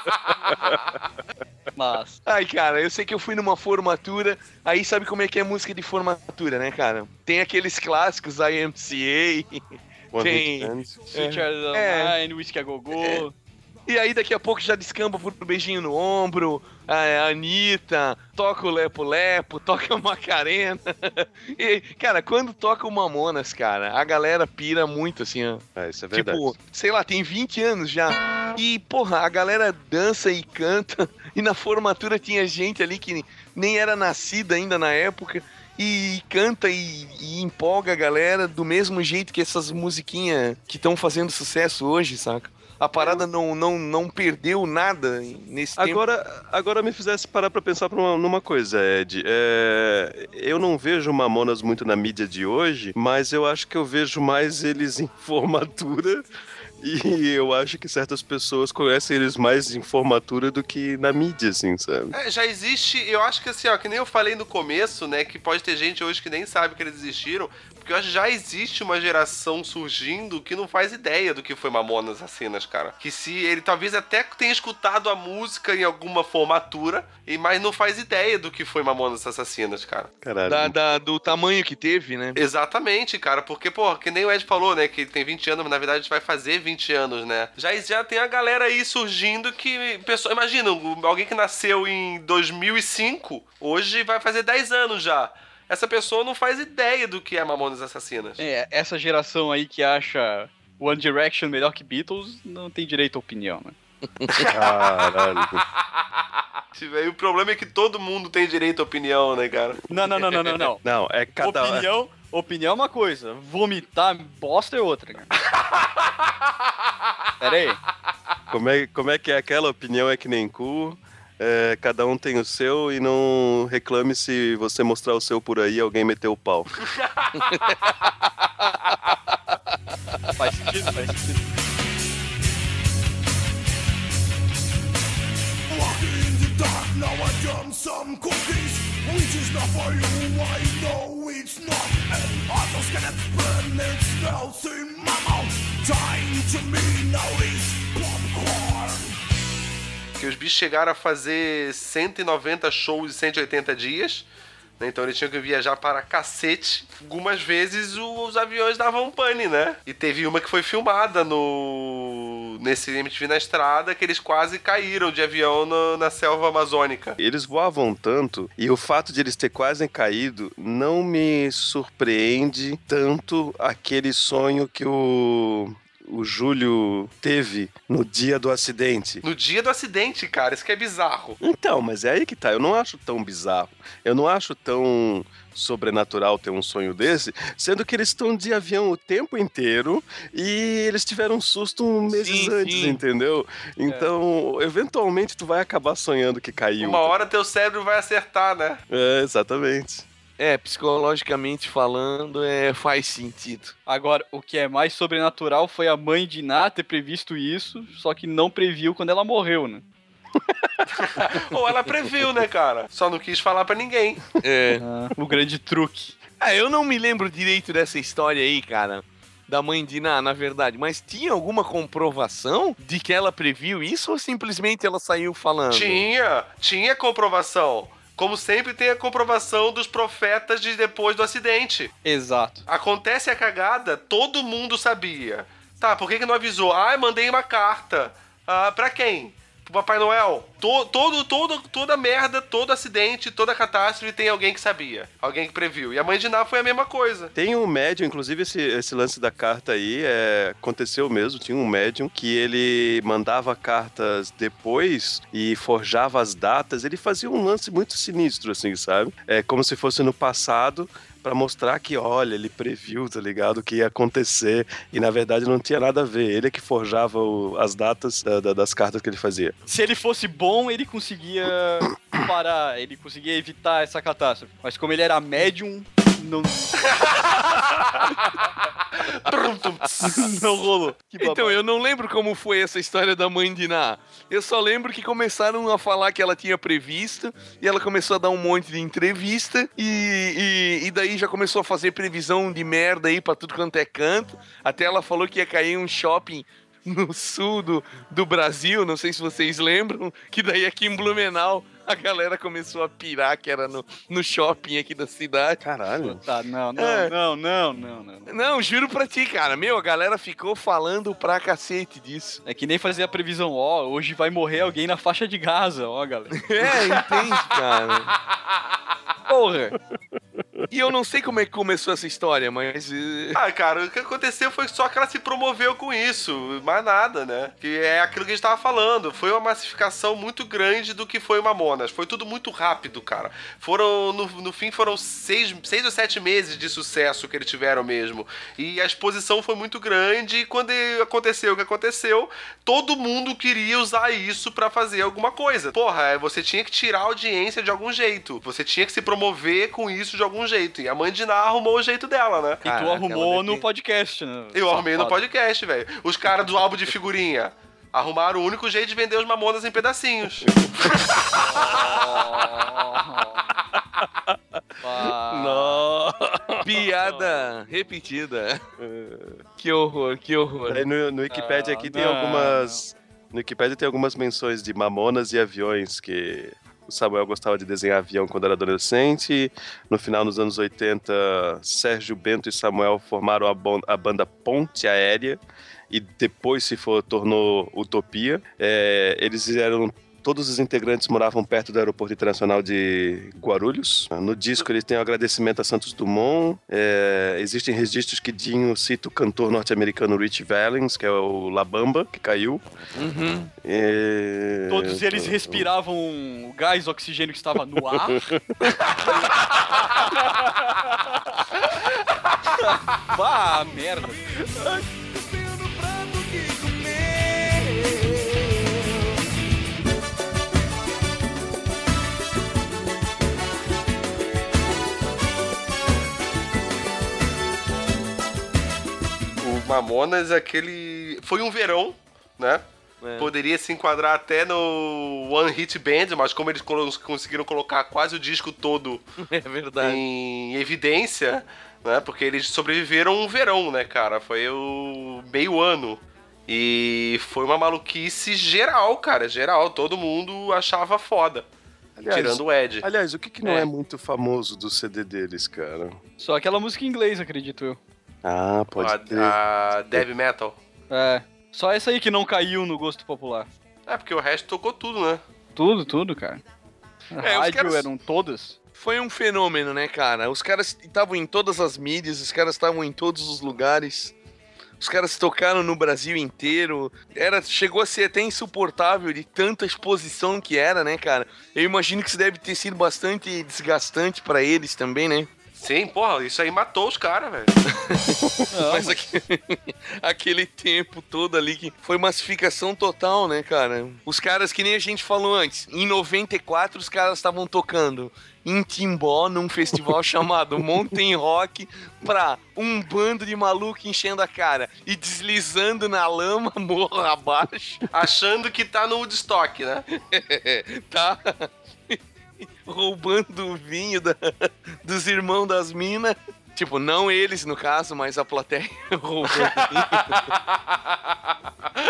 Mas. Ai, cara, eu sei que eu fui numa formatura. Aí sabe como é que é música de formatura, né, cara? Tem aqueles clássicos, IMCA. Tem. Sweet Child of É. Mine, Whisky a Gogô. E aí daqui a pouco já descamba por um beijinho no ombro, a Anitta, toca o Lepo Lepo, toca a Macarena. E, cara, quando toca o Mamonas, cara, a galera pira muito, assim, ó. É, isso é verdade. Tipo, sei lá, tem 20 anos já. E, porra, a galera dança e canta. E na formatura tinha gente ali que nem era nascida ainda na época. E canta e, e empolga a galera do mesmo jeito que essas musiquinhas que estão fazendo sucesso hoje, saca? A parada não, não, não perdeu nada nesse tempo. Agora, agora me fizesse parar pra pensar pra uma- numa coisa, Ed. É, eu não vejo Mamonas muito na mídia de hoje, mas eu acho que eu vejo mais eles em formatura. E eu acho que certas pessoas conhecem eles mais em formatura do que na mídia, assim, sabe? É, já existe, eu acho que assim, ó, que nem eu falei no começo, né, que pode ter gente hoje que nem sabe que eles existiram, porque eu acho que já existe uma geração surgindo que não faz ideia do que foi Mamonas Assassinas, cara. Que se ele talvez até tenha escutado a música em alguma formatura, e mas não faz ideia do que foi Mamonas Assassinas, cara. Caralho. Da, da- do tamanho que teve, né? Exatamente, cara, porque, pô, que nem o Ed falou, né, que ele tem 20 anos, mas na verdade vai fazer 20 anos, né? Já, já tem a galera aí surgindo que, pessoa, imagina, alguém que nasceu em 2005, hoje vai fazer 10 anos já. Essa pessoa não faz ideia do que é Mamonas Assassinas. É, essa geração aí que acha One Direction melhor que Beatles não tem direito à opinião, né? Caralho. O problema é que todo mundo tem direito à opinião, né, cara? Não, não, não, não, não, não. Não, é cada. Opinião, opinião é uma coisa, vomitar bosta é outra, cara. Pera aí. Como é, como é que é aquela opinião é que nem cu? É, cada um tem o seu e não reclame se você mostrar o seu por aí e alguém meteu o pau. Faz sentido, faz sentido. Walking in the dark, now I done some cookies. Which is not for you, I know it's not. And others can burn it smells in my mouth. Dying to me now is popcorn. Que os bichos chegaram a fazer 190 shows em 180 dias. né? Então eles tinham que viajar para cacete. Algumas vezes os aviões davam pane, né? E teve uma que foi filmada no nesse MTV na estrada que eles quase caíram de avião no- na selva amazônica. Eles voavam tanto e o fato de eles ter quase caído não me surpreende tanto aquele sonho que o, o Júlio teve no dia do acidente. No dia do acidente, cara, isso que é bizarro. Então, mas é aí que tá. Eu não acho tão bizarro. Eu não acho tão sobrenatural ter um sonho desse, sendo que eles estão de avião o tempo inteiro e eles tiveram um susto meses Sim, antes, sim. entendeu? Então, eventualmente tu vai acabar sonhando que caiu. Uma hora teu cérebro vai acertar, né? É, exatamente. É, psicologicamente falando, é, faz sentido. Agora, o que é mais sobrenatural foi a mãe de Ná ter previsto isso, só que não previu quando ela morreu, né? Ou ela previu, né, cara? Só não quis falar pra ninguém. É. O grande truque. Ah, eu não me lembro direito dessa história aí, cara. Da mãe de Ná, na verdade. Mas tinha alguma comprovação de que ela previu isso ou simplesmente ela saiu falando? Tinha, tinha comprovação. Como sempre, tem a comprovação dos profetas de depois do acidente. Exato. Acontece a cagada, todo mundo sabia. Tá, por que, que não avisou? Ah, mandei uma carta. Ah, pra quem? Pro Papai Noel? To- todo, todo, toda merda, todo acidente, toda catástrofe tem alguém que sabia. Alguém que previu. E a mãe de Ná foi a mesma coisa. Tem um médium, inclusive esse, esse lance da carta aí, é, aconteceu mesmo, tinha um médium que ele mandava cartas depois e forjava as datas, ele fazia um lance muito sinistro, assim, sabe? É como se fosse no passado, pra mostrar que, olha, ele previu, tá ligado, o que ia acontecer, e na verdade não tinha nada a ver, ele é que forjava o- as datas da- da- das cartas que ele fazia. Se ele fosse bom, ele conseguia parar, ele conseguia evitar essa catástrofe. Mas como ele era médium, não. não rolou. Então, eu não lembro como foi essa história da mãe de Ná. Eu só lembro que começaram a falar que ela tinha previsto, e ela começou a dar um monte de entrevista, e, e, e daí já começou a fazer previsão de merda aí pra tudo quanto é canto. Até ela falou que ia cair um shopping no sul do, do Brasil, não sei se vocês lembram, que daí aqui em Blumenau a galera começou a pirar que era no, no shopping aqui da cidade. Caralho. Tá, não, não, É. não, não, não, não. Não, juro pra ti, cara. Meu, a galera ficou falando pra cacete disso. É que nem fazer a previsão, ó, hoje vai morrer alguém na faixa de Gaza, ó, galera. É, entende, cara? Porra! E eu não sei como é que começou essa história, mas. eh, Ah, cara, o que aconteceu foi só que ela se promoveu com isso, mais nada, né? Que é aquilo que a gente tava falando. Foi uma massificação muito grande do que foi Mamonas. Foi tudo muito rápido, cara. Foram, no, no fim, foram seis, seis ou sete meses de sucesso que eles tiveram mesmo. E a exposição foi muito grande. E quando aconteceu o que aconteceu, todo mundo queria usar isso pra fazer alguma coisa. Porra, você tinha que tirar a audiência de algum jeito. Você tinha que se promover com isso de algum jeito. E a mãe de Ná arrumou o jeito dela, né? E tu Caraca, arrumou no podcast, né? Eu arrumei no podcast, velho. Os caras do álbum de figurinha arrumaram o único jeito de vender os mamonas em pedacinhos. Ah, Piada repetida. Que horror, que horror. Aí no, no Wikipedia aqui tem não. algumas. No Wikipedia tem algumas menções de mamonas e aviões que o Samuel gostava de desenhar avião quando era adolescente. No final dos anos 80, Sérgio Bento e Samuel formaram a, banda Ponte Aérea e depois se for, tornou Utopia. É, eles eram Todos os integrantes moravam perto do Aeroporto Internacional de Guarulhos. No disco ele tem um agradecimento a Santos Dumont. É, existem registros que Dinho cita o cantor norte-americano Rich Valens, que é o La Bamba, que caiu. Uhum. É, todos eles respiravam o gás oxigênio que estava no ar. Vá, merda. Mamonas, aquele. Foi um verão, né? É. Poderia se enquadrar até no One Hit Band, mas como eles conseguiram colocar quase o disco todo É verdade. em evidência, né? Porque eles sobreviveram um verão, né, cara? Foi o meio ano. E foi uma maluquice geral, cara, geral. Todo mundo achava foda. Aliás, tirando o Ed. Aliás, o que, que não É. é. muito famoso do CD deles, cara? Só aquela música em inglês, acredito eu. Ah, pode a, ter. a Death Metal. É. Só essa aí que não caiu no gosto popular. É, porque o resto tocou tudo, né? Tudo, tudo, cara. A É, rádio caras- eram todas. Foi um fenômeno, né, cara? Os caras estavam em todas as mídias, os caras estavam em todos os lugares. Os caras tocaram no Brasil inteiro. Era, chegou a ser até insuportável de tanta exposição que era, né, cara? Eu imagino que isso deve ter sido bastante desgastante pra eles também, né? Sim, porra, isso aí matou os caras, velho. Mas aque- aquele tempo todo ali que foi massificação total, né, cara? Os caras, que nem a gente falou antes, em 94 os caras estavam tocando em Timbó, num festival chamado Mountain Rock, pra um bando de maluco enchendo a cara e deslizando na lama, morro abaixo, Achando que tá no Woodstock, né? tá? Roubando o vinho da- dos irmãos das minas. Tipo, não eles no caso, mas a plateia roubou.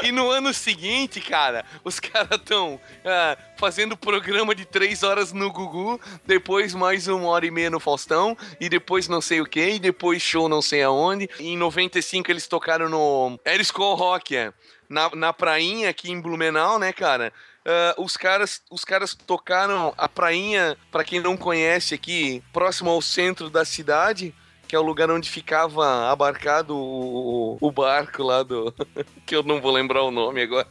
e no ano seguinte, cara, os caras estão ah, fazendo programa de três horas no Gugu, depois mais uma hora e meia no Faustão, e depois não sei o que, e depois show não sei aonde. E em 95 eles tocaram no Eriscol Rock, é, na, na prainha aqui em Blumenau, né, cara? Ah, os caras os caras tocaram a prainha, pra quem não conhece aqui, próximo ao centro da cidade, que é o lugar onde ficava abarcado o, o barco lá do. que eu não vou lembrar o nome agora.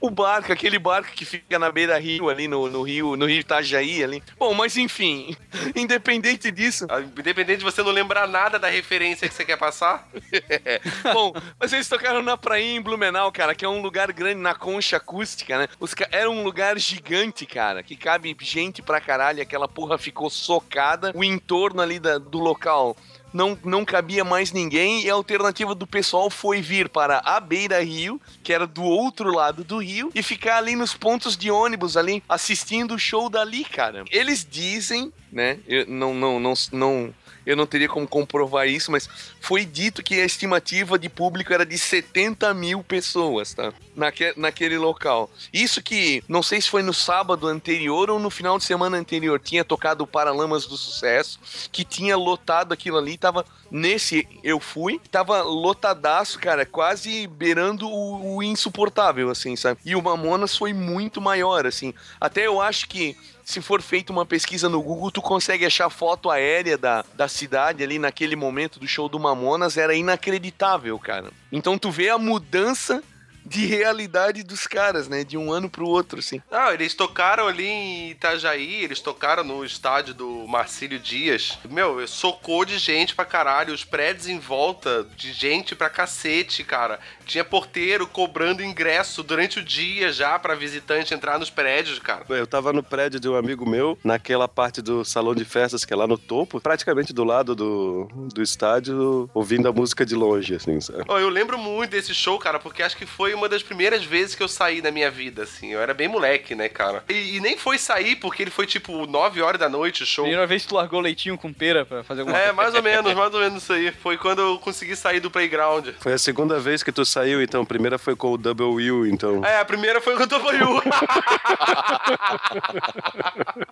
O barco, aquele barco que fica na beira rio ali no, no rio, no rio Itajaí ali. Bom, mas enfim, independente disso. Ah, Independente de você não lembrar nada da referência que você quer passar. Bom, mas eles tocaram na praia em Blumenau, cara, que é um lugar grande na concha acústica, né? Os Era um lugar gigante, cara, que cabe gente pra caralho. Aquela porra ficou socada. O entorno ali da- do local não, não cabia mais ninguém e a alternativa do pessoal foi vir para a Beira Rio, que era do outro lado do rio, e ficar ali nos pontos de ônibus ali, assistindo o show dali, cara. Eles dizem, né? Eu não, não, não, não, eu não teria como comprovar isso, mas foi dito que a estimativa de público era de 70 mil pessoas, tá? Naque, naquele local. Isso que, não sei se foi no sábado anterior ou no final de semana anterior, tinha tocado o Paralamas do Sucesso, que tinha lotado aquilo ali, tava nesse eu fui, tava lotadaço, cara, quase beirando o, o insuportável, assim, sabe? E o Mamonas foi muito maior, assim. Até eu acho que se for feita uma pesquisa no Google, tu consegue achar foto aérea da, da cidade ali naquele momento do show do Mamonas, era inacreditável, cara. Então tu vê a mudança de realidade dos caras, né? De um ano pro outro, assim. Não, eles tocaram ali em Itajaí, eles tocaram no estádio do Marcílio Dias. Meu, socou de gente pra caralho, os prédios em volta de gente pra cacete, cara. Tinha porteiro cobrando ingresso durante o dia já pra visitante entrar nos prédios, cara. Eu tava no prédio de um amigo meu, naquela parte do salão de festas que é lá no topo, praticamente do lado do, do estádio, ouvindo a música de longe, assim, sabe? Ó, eu lembro muito desse show, cara, porque acho que foi uma das primeiras vezes que eu saí na minha vida, assim. Eu era bem moleque, né, cara? E, e nem foi sair, porque ele foi tipo 9 horas da noite o show. Primeira vez que tu largou leitinho com pera pra fazer alguma É, coisa. mais ou menos, mais ou menos isso aí. Foi quando eu consegui sair do playground. Foi a segunda vez que tu saiu, então. A primeira foi com o Double Will, então. É, a primeira foi quando eu Toboyu.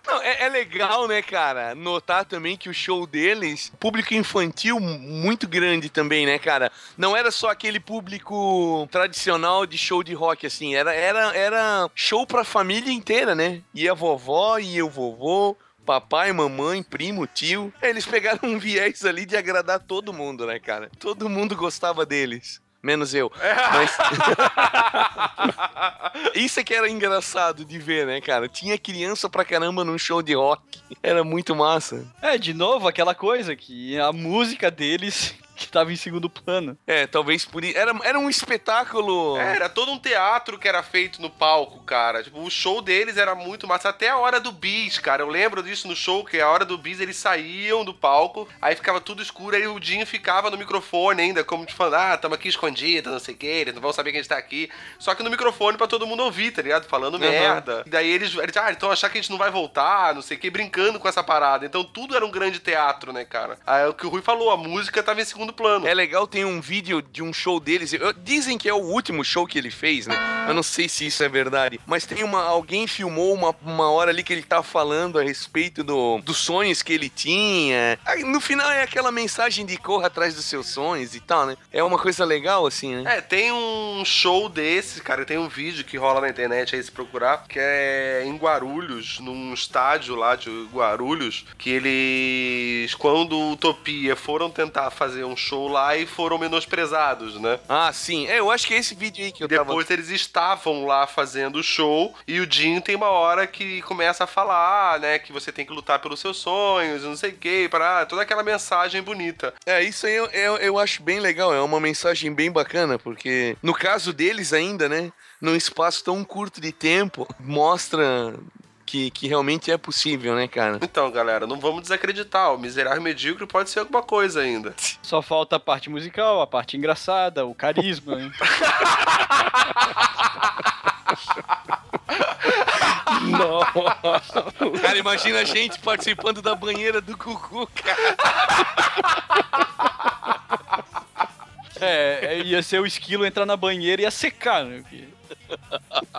Não, é, é legal, né, cara, notar também que o show deles, público infantil muito grande também, né, cara? Não era só aquele público tradicional de show de rock, assim, era, era, era show pra família inteira, né? Ia a vovó, ia o vovô, papai, mamãe, primo, tio. Eles pegaram um viés ali de agradar todo mundo, né, cara? Todo mundo gostava deles. Menos eu. Mas. Isso é que era engraçado de ver, né, cara? Tinha criança pra caramba num show de rock. Era muito massa. É, de novo, aquela coisa que a música deles que tava em segundo plano. É, talvez por isso. Era, era um espetáculo. É, era todo um teatro que era feito no palco, cara. Tipo, o show deles era muito massa. Até a hora do bis, cara. Eu lembro disso no show, que a hora do bis eles saíam do palco, aí ficava tudo escuro, aí o Dinho ficava no microfone ainda, como te falando, ah, tamo aqui escondido, não sei o que, eles não vão saber que a gente tá aqui. Só que no microfone pra todo mundo ouvir, tá ligado? Falando merda. E daí eles, eles, ah, então achar que a gente não vai voltar, não sei o que, brincando com essa parada. Então tudo era um grande teatro, né, cara? Aí é o que o Rui falou, a música tava em segundo plano. É legal, tem um vídeo de um show deles. Eu- dizem que é o último show que ele fez, né? Eu não sei se isso é verdade. Mas tem uma. Alguém filmou uma, uma hora ali que ele tá falando a respeito do, dos sonhos que ele tinha. Aí, no final é aquela mensagem de corra atrás dos seus sonhos e tal, né? É uma coisa legal, assim, né? É, tem um show desse, cara, tem um vídeo que rola na internet aí se procurar, que é em Guarulhos, num estádio lá de Guarulhos, que eles, quando o Utopia foram tentar fazer um show lá e foram menosprezados, né? Ah, sim. É, eu acho que é esse vídeo aí que eu tava. Depois eles estavam lá fazendo o show e o Jim tem uma hora que começa a falar, né, que você tem que lutar pelos seus sonhos, não sei o que, para toda aquela mensagem bonita. É, isso aí eu, eu, eu acho bem legal, é uma mensagem bem bacana, porque no caso deles ainda, né, num espaço tão curto de tempo, mostra que, que realmente é possível, né, cara? Então, galera, não vamos desacreditar, o miserável medíocre pode ser alguma coisa ainda. Só falta a parte musical, a parte engraçada, o carisma. hein? Cara, imagina a gente participando da banheira do Gugu, cara. É, é, ia ser o esquilo entrar na banheira e ia secar, né? Porque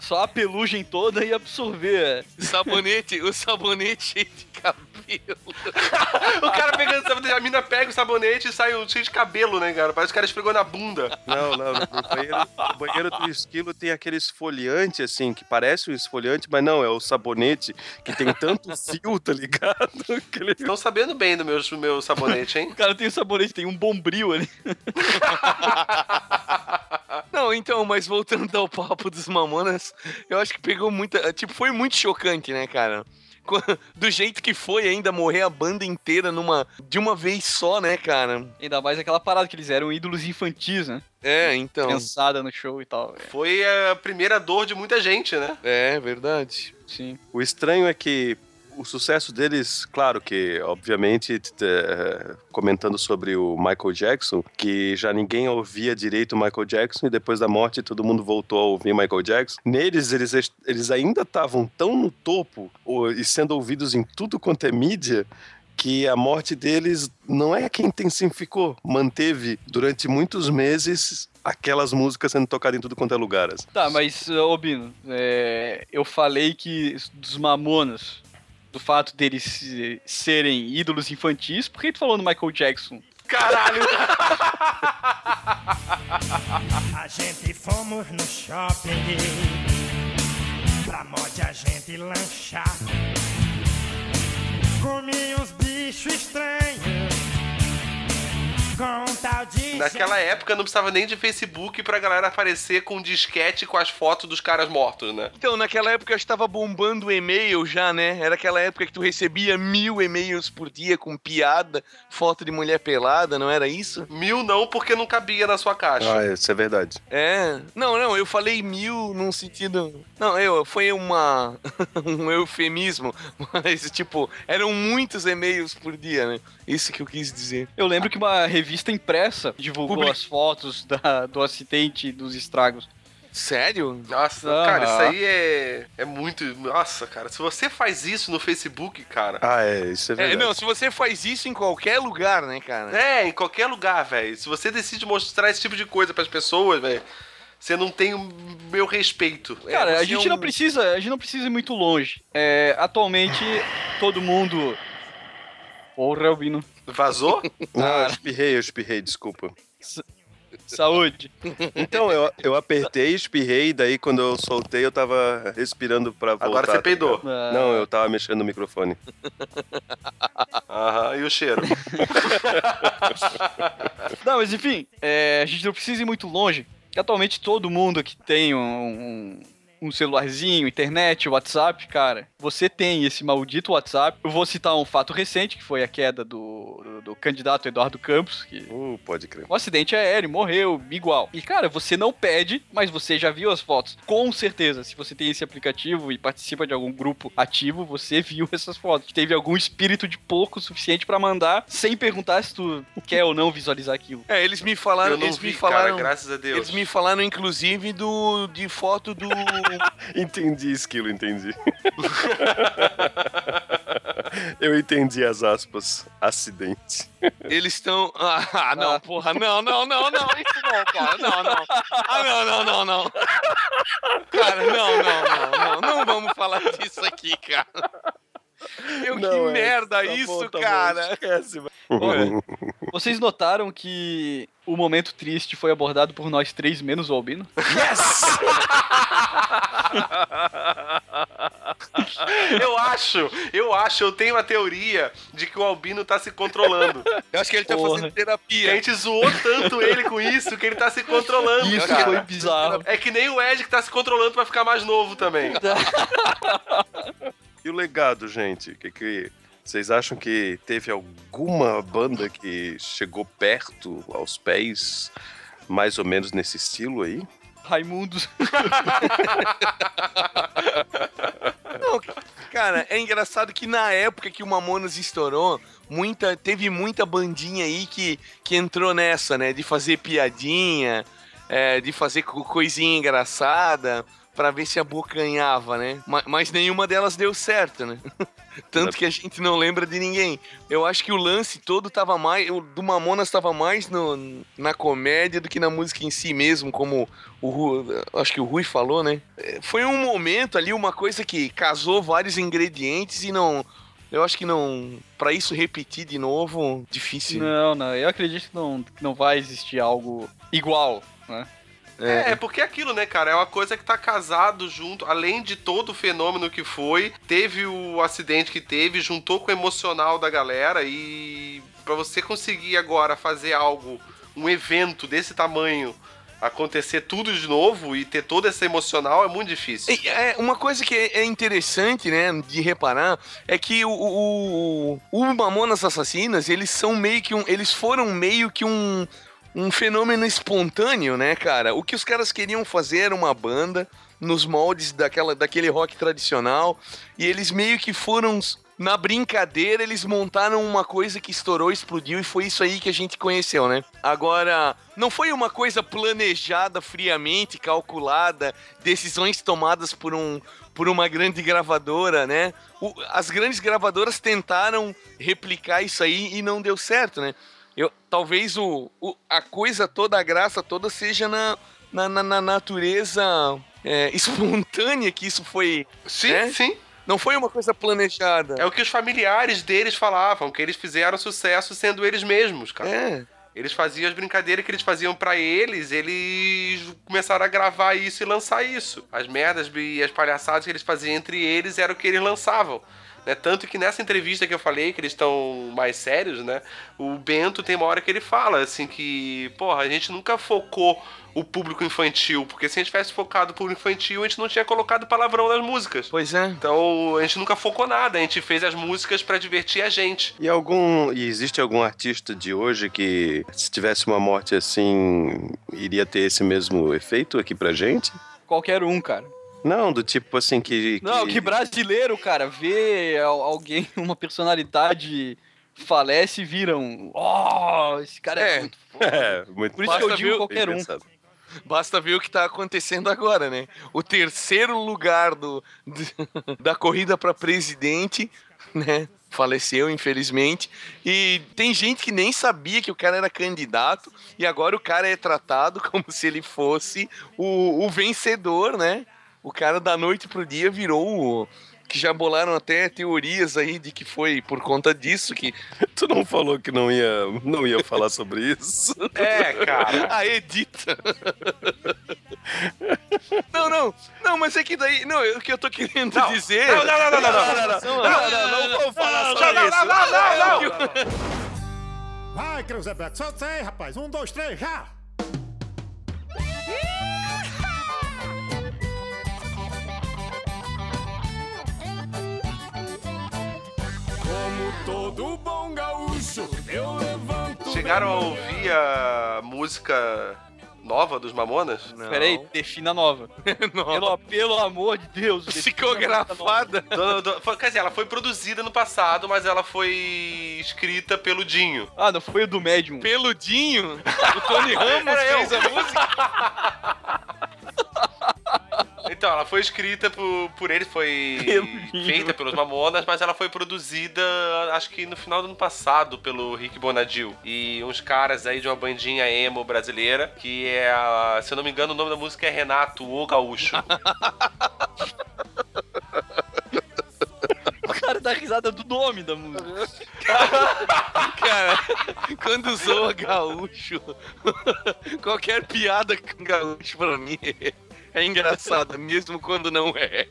Só a pelugem toda ia absorver. Sabonete, o sabonete cheio de cabelo. O cara pegando o sabonete, a mina pega o sabonete e sai um cheio de cabelo, né, cara? Parece que o cara esfregou na bunda. Não, não. No banheiro, no banheiro do esquilo tem aquele esfoliante, assim, que parece um esfoliante, mas não, é o sabonete que tem tanto fio, tá ligado? Ele... Estão sabendo bem do meu, do meu sabonete, hein? O cara tem o sabonete, tem um bombril ali. Não, então, mas voltando ao papo dos Mamonas, eu acho que pegou muita. Tipo, foi muito chocante, né, cara? Do jeito que foi ainda morrer a banda inteira numa de uma vez só, né, cara? Ainda mais aquela parada que eles eram ídolos infantis, né? É, então. Pensada no show e tal. É. Foi a primeira dor de muita gente, né? É, verdade. Sim. O estranho é que o sucesso deles, claro que, obviamente, t- comentando sobre o Michael Jackson, que já ninguém ouvia direito o Michael Jackson e depois da morte todo mundo voltou a ouvir Michael Jackson. Neles, eles, eles ainda estavam tão no topo ou- e sendo ouvidos em tudo quanto é mídia que a morte deles não é quem intensificou, manteve durante muitos meses aquelas músicas sendo tocadas em tudo quanto é lugar. assim. Tá, mas, ô Bino, é, eu falei que dos Mamonas, do fato deles se- serem ídolos infantis, por que tu falou no Michael Jackson? Caralho! A gente fomos no shopping Pra mod a gente lanchar Comi uns bichos estranhos Naquela época não precisava nem de Facebook pra galera aparecer com um disquete com as fotos dos caras mortos, né? Então, naquela época eu estava bombando e-mail já, né? Era aquela época que tu recebia mil e-mails por dia com piada, foto de mulher pelada, não era isso? Mil não, porque não cabia na sua caixa. Ah, isso é verdade. É. Não, não, eu falei mil num sentido. Não, eu foi uma um eufemismo, mas tipo, eram muitos e-mails por dia, né? Isso que eu quis dizer. Eu lembro que uma revista impressa divulgou Public- as fotos da- do acidente e dos estragos. Sério? Nossa, Aham. cara, isso aí é, é muito. Nossa, cara, se você faz isso no Facebook, cara. Ah, é, isso é É, verdade. não, se você faz isso em qualquer lugar, né, cara? É, em qualquer lugar, velho. Se você decide mostrar esse tipo de coisa pras pessoas, velho, você não tem o meu respeito. É, Cara, a você gente é um- não precisa, a gente não precisa ir muito longe. É, atualmente, todo mundo. Porra, Albino. Vazou? Não, eu espirrei, eu espirrei, desculpa. Saúde. Então, eu, eu apertei, espirrei, daí quando eu soltei eu tava respirando pra voltar. Agora você tá peidou. Não, eu tava mexendo no microfone. Aham, e o cheiro? Não, mas enfim, é, a gente não precisa ir muito longe. Atualmente todo mundo que tem um, um, um celularzinho, internet, WhatsApp, cara, você tem esse maldito WhatsApp. Eu vou citar um fato recente, que foi a queda do, do, do candidato Eduardo Campos, que Uh, pode crer. um acidente aéreo, morreu, igual. E cara, você não pede, mas você já viu as fotos. Com certeza, se você tem esse aplicativo e participa de algum grupo ativo, você viu essas fotos. Teve algum espírito de pouco suficiente pra mandar, sem perguntar se tu quer ou não visualizar aquilo. É, eles me falaram, Eu não eles vi, me cara, falaram, graças a Deus. eles me falaram inclusive do de foto do Entendi, esquilo, entendi. eu entendi as aspas. Acidente. Eles estão. Ah, não, porra, não, não, não, não, isso não, cara, não, não. Ah, não, não, não, não. Cara, não, não, não, não, não vamos falar disso aqui, cara. Que Não, é, merda tá isso, bom, tá bom, cara. esquece. Olha, vocês notaram que o momento triste foi abordado por nós três, menos o Albino? Eu acho, eu acho, eu tenho a teoria de que o Albino tá se controlando. Eu acho que ele tá Porra. fazendo E a terapia. gente zoou tanto ele com isso que ele tá se controlando, Isso cara. foi bizarro. É que nem o Ed que tá se controlando pra ficar mais novo também. E o legado, gente? Que que vocês acham que teve alguma banda que chegou perto aos pés, mais ou menos nesse estilo aí? Raimundos. Não, cara, é engraçado que na época que o Mamonas estourou, muita, teve muita bandinha aí que, que entrou nessa, né? De fazer piadinha, é, de fazer co- coisinha engraçada. Pra ver se abocanhava, né? Ma- Mas, nenhuma delas deu certo, né? Tanto que a gente não lembra de ninguém. Eu acho que o lance todo tava mais. O do Mamonas tava mais no, na comédia do que na música em si mesmo, como o Ru- acho que o Rui falou, né? É, Foi um momento ali, uma coisa que casou vários ingredientes e não. Eu acho que não. Pra isso repetir de novo, difícil. Não, não, eu acredito que não, que não vai existir algo igual, né? É, é porque é aquilo, né, cara? É uma coisa que tá casado junto, além de todo o fenômeno que foi, teve o acidente que teve, juntou com o emocional da galera e pra você conseguir agora fazer algo, um evento desse tamanho acontecer tudo de novo e ter todo esse emocional é muito difícil. É, uma coisa que é é interessante, né, de reparar, é que o, o, o Mamonas Assassinas, eles são meio que um. Eles foram meio que um, um fenômeno espontâneo, né, cara? O que os caras queriam fazer era uma banda nos moldes daquela, daquele rock tradicional, e eles meio que foram. Na brincadeira, eles montaram uma coisa que estourou, explodiu, e foi isso aí que a gente conheceu, né? Agora, não foi uma coisa planejada friamente, calculada, decisões tomadas por um por uma grande gravadora, né? O- as grandes gravadoras tentaram replicar isso aí e não deu certo, né? Eu, talvez o, o- a coisa toda, a graça toda seja na, na, na- na natureza é, espontânea que isso foi. Sim, né? sim. Não foi uma coisa planejada. É o que os familiares deles falavam, que eles fizeram sucesso sendo eles mesmos, cara. É. Eles faziam as brincadeiras que eles faziam pra eles, eles começaram a gravar isso e lançar isso. As merdas e as palhaçadas que eles faziam entre eles era o que eles lançavam. Né? Tanto que nessa entrevista que eu falei, que eles estão mais sérios, né? O Bento tem uma hora que ele fala assim que, porra, a gente nunca focou o público infantil, porque se a gente tivesse focado o público infantil, a gente não tinha colocado palavrão nas músicas. Pois é. Então a gente nunca focou nada, a gente fez as músicas pra divertir a gente. E algum. E existe algum artista de hoje que, se tivesse uma morte assim, iria ter esse mesmo efeito aqui pra gente? Qualquer um, cara. Não, do tipo assim que. Não, que brasileiro, cara, vê al- alguém, uma personalidade falece e viram. Oh, esse cara é, É. muito foda. É, muito Por isso que eu Basta digo ver- qualquer um. pensado. Basta ver o que tá acontecendo agora, né? O terceiro lugar do, da corrida para presidente, né? Faleceu, infelizmente. E tem gente que nem sabia que o cara era candidato, e agora o cara é tratado como se ele fosse o, o vencedor, né? O cara da noite pro dia virou o. Que já bolaram até teorias aí de que foi por conta disso que. Tu não falou que não ia, não ia falar sobre isso? É, cara. A Edita. não, não. Não, mas é que daí. Não, o que eu tô querendo Não. dizer. Não, não, não, não, não, não. não, não, não, não vou falar Não, sobre não, isso. não, não, não, não. Vai, Creuzebeck, solta aí, rapaz. Um, dois, três, já! Todo bom gaúcho, eu levanto. Chegaram a ouvir a música nova dos Mamonas? Não. Peraí, defina a nova. Pelo, pelo amor de Deus. Psicografada. Do- do- foi- quer dizer, ela foi produzida no passado, mas ela foi escrita pelo Dinho. Ah, não foi o do Medium. Peludinho. O Tony Ramos fez a música. Então, ela foi escrita por, por ele, foi feita pelos Mamonas, mas ela foi produzida, acho que no final do ano passado, pelo Rick Bonadil. E uns caras aí de uma bandinha emo brasileira, que é, a- se eu não me engano, o nome da música é Renato, o Gaúcho. O cara dá risada do nome da música. Cara, quando zoa gaúcho, qualquer piada com gaúcho pra mim é engraçada, mesmo quando não é.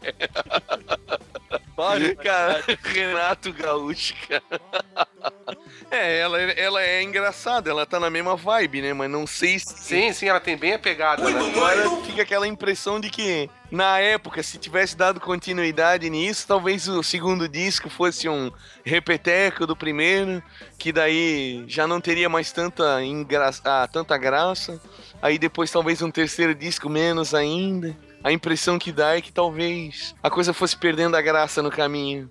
Para, Cara, Renato Gaúcho, cara. É, ela, ela é engraçada, ela tá na mesma vibe, né? Mas não sei se. Sim, sim, ela tem bem a pegada, né? Agora fica aquela impressão de que, na época, se tivesse dado continuidade nisso, talvez o segundo disco fosse um repeteco do primeiro, que daí já não teria mais tanta, engra... ah, tanta graça. Aí depois talvez um terceiro disco menos ainda. A impressão que dá é que talvez a coisa fosse perdendo a graça no caminho.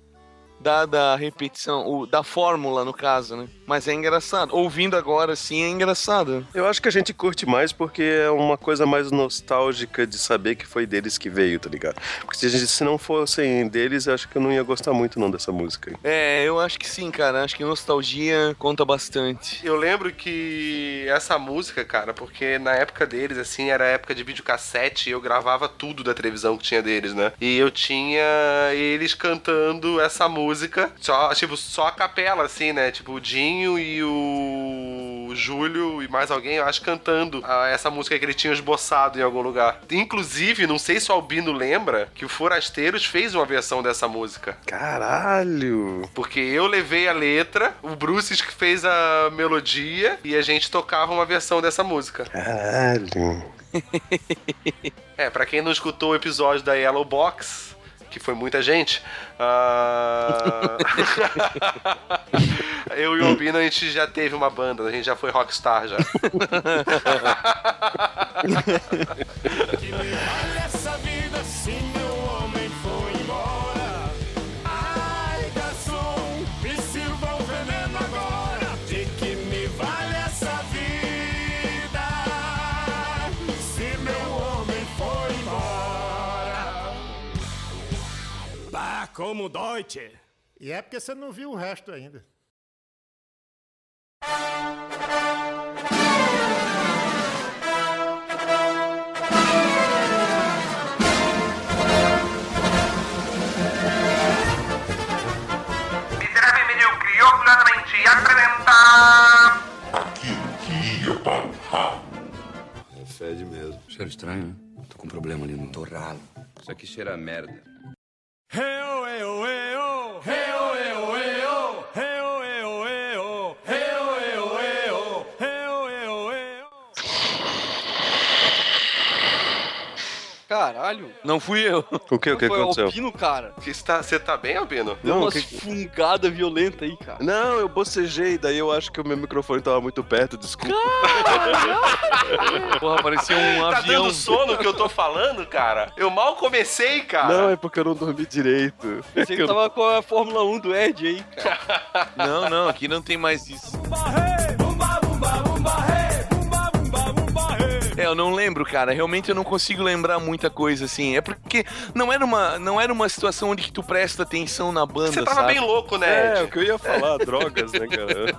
Dada a repetição, o, da fórmula, no caso, né? Mas é engraçado. Ouvindo agora, sim, é engraçado. Eu acho que a gente curte mais porque é uma coisa mais nostálgica de saber que foi deles que veio, tá ligado? Porque se, a gente, se não fossem deles, eu acho que eu não ia gostar muito não dessa música. aí. É, eu acho que sim, cara. Acho que nostalgia conta bastante. Eu lembro que essa música, cara, porque na época deles, assim, era a época de videocassete e eu gravava tudo da televisão que tinha deles, né? E eu tinha eles cantando essa música, só, tipo, só a capela, assim, né? Tipo, o Dinho e o Júlio e mais alguém, eu acho, cantando ah, essa música que eles tinham esboçado em algum lugar. Inclusive, não sei se o Albino lembra que o Forasteiros fez uma versão dessa música. Caralho! Porque eu levei a letra, o Bruce que fez a melodia e a gente tocava uma versão dessa música. Caralho! É, pra quem não escutou o episódio da Yellow Box, que foi muita gente, ah, eu e o Albino a gente já teve uma banda, a gente já foi rockstar já. Que me vale essa vida se como dói, tchê. E é porque você não viu o resto ainda. Miserável medíocre, orgulhosamente apresenta... Fede mesmo. Cheiro estranho, né? Tô com um problema ali no torralo. Isso aqui cheira a merda. Hey oh, hey oh, hey oh, hey oh. Caralho. Não fui eu. O que, o que Foi aconteceu? Albino, cara. Você tá, você tá bem, Albino? Deu Não, umas que- fungada violenta aí, cara. Não, eu bocejei, daí eu acho que o meu microfone tava muito perto, desculpa. Porra, parecia um Tá avião. dando sono que eu tô falando, cara? Eu mal comecei, cara. Não, é porque eu não dormi direito. Pensei que tava com a Fórmula 1 do Ed aí, cara. Não, não, aqui não tem mais isso. É, eu não lembro, cara. Realmente eu não consigo lembrar muita coisa assim. É porque não era uma, não era uma situação onde que tu presta atenção na banda, Você tava sabe? bem louco, né? É, o que eu ia falar, drogas, né, cara?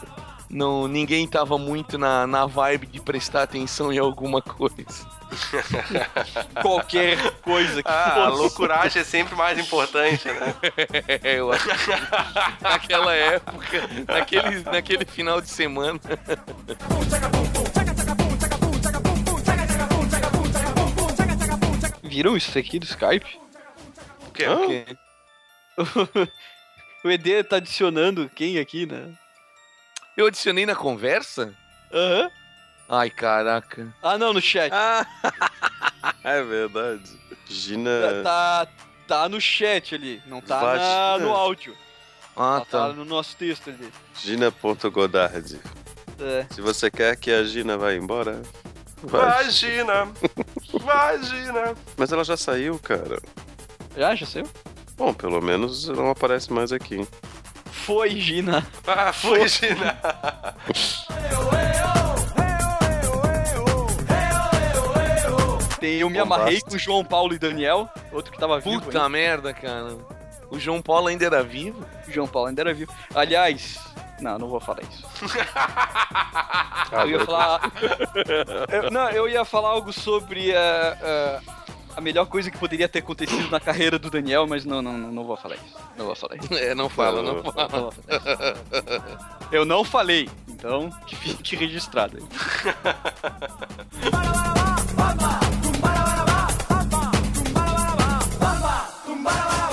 Não, ninguém tava muito na, na vibe de prestar atenção em alguma coisa. Qualquer coisa que Ah, a fosse. loucuragem é sempre mais importante, né? É, eu acho que naquela época, naquele, naquele final de semana. Viram isso aqui do Skype? O quê? Porque- O ED tá adicionando quem aqui, né? Eu adicionei na conversa? Aham. Ai, caraca. Ah, não, no chat. Ah, É verdade. Gina. Tá, tá no chat ali, não tá na- no áudio. ah tá. tá. no nosso texto ali. Gina.godard. É. Se você quer que a Gina vá embora, vai. Imagina! Imagina! Mas ela já saiu, cara. Já, já saiu? Bom, pelo menos não aparece mais aqui. Foi, Gina. Ah, foi, Gina! Tem, eu me amarrei com o João Paulo e Daniel, outro que tava vivo. Puta ainda. merda, cara. O João Paulo ainda era vivo? O João Paulo ainda era vivo. Aliás, não, não vou falar isso. Eu ia falar. Eu- não, eu ia falar algo sobre eh, eh, a melhor coisa que poderia ter acontecido na carreira do Daniel, mas não, não, não, não vou falar isso. Não vou falar isso. É, não fala, não Não fala. isso. Eu não falei, então que fique registrado aí.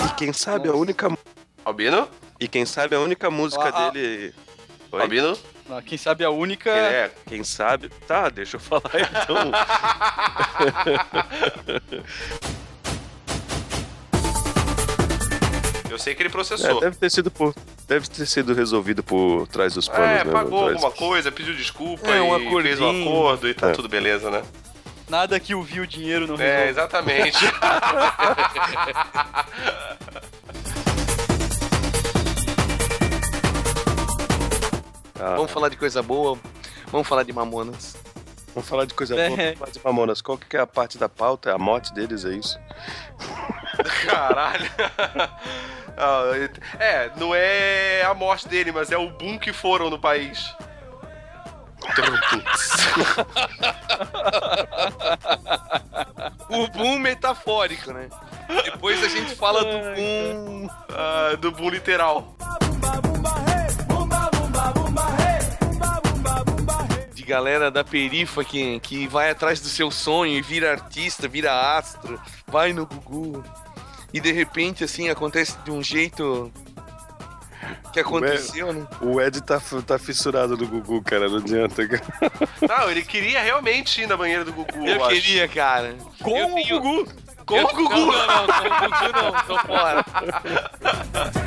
E quem sabe a única. Albino? E quem sabe a única música Ah, ah. dele. Oi? Albino? Ah, Quem sabe a única. É. Quem sabe. Tá, deixa eu falar então. Eu sei que ele É, processou. deve ter sido por. Deve ter sido resolvido por trás dos panos, É, né? pagou Atrás- alguma coisa, pediu desculpa É, um e fez um acordo e tá É. tudo beleza, né? Nada que o viu o dinheiro não É, resolve. exatamente. Ah. Vamos falar de coisa boa. Vamos falar de Mamonas. Vamos falar de coisa É. boa, vamos falar de Mamonas. Qual que é a parte da pauta? A morte deles, é isso? Caralho. Ah, é, não é a morte dele, mas é o boom que foram no país. O boom metafórico, né? Depois a gente fala do boom. Ah, do boom literal. Galera da perifa que, que vai atrás do seu sonho e vira artista, vira astro, vai no Gugu. E de repente, assim, acontece de um jeito que aconteceu, né? O Ed tá, tá fissurado no Gugu, cara, não adianta. cara. Não, ele queria realmente ir na banheira do Gugu. Eu acho. queria, cara. Com Eu o tenho- Gugu. Com Eu- o Gugu. Não, não, não, com o Gugu não, tô fora.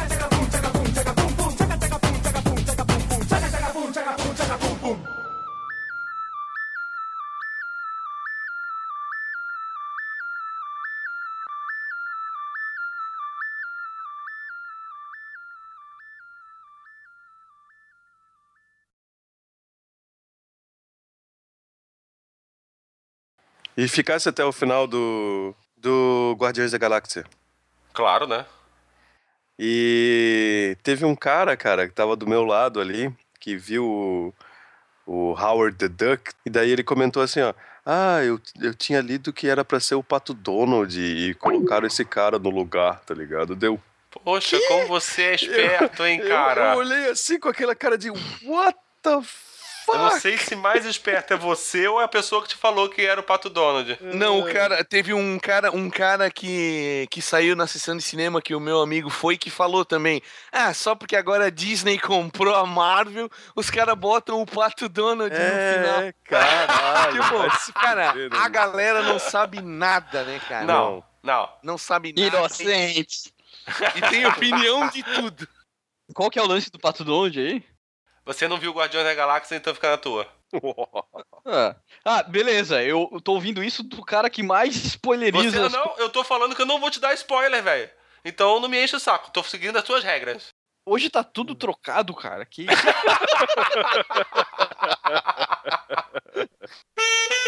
E ficasse até o final do, do Guardiões da Galáxia. Claro, né? E teve um cara, cara, que tava do meu lado ali, que viu o, o Howard the Duck, e daí ele comentou assim, ó. Ah, eu, eu tinha lido que era pra ser o Pato Donald e colocaram esse cara no lugar, tá ligado? Deu. Poxa, como você é esperto, hein, Eu- cara? Eu, olhei assim com aquela cara de What the fuck? Eu não sei se mais esperto é você ou é a pessoa que te falou que era o Pato Donald. Não, o cara teve um cara, um cara que que saiu na sessão de cinema que o meu amigo foi que falou também. Ah, só porque agora a Disney comprou a Marvel, os caras botam o Pato Donald no final. É, caralho. Tipo, cara, né, a mano? galera não sabe nada, né, cara? Não, não. Não sabe nada. Inocente. E tem opinião de tudo. Qual que é o lance do Pato Donald aí? Você não viu Guardiões da Galáxia, então fica na tua. Ah, ah, beleza. Eu tô ouvindo isso do cara que mais spoileriza. Você as não, eu tô falando que eu não vou te dar spoiler, velho. Então não me enche o saco, tô seguindo as tuas regras. Hoje tá tudo trocado, cara. Que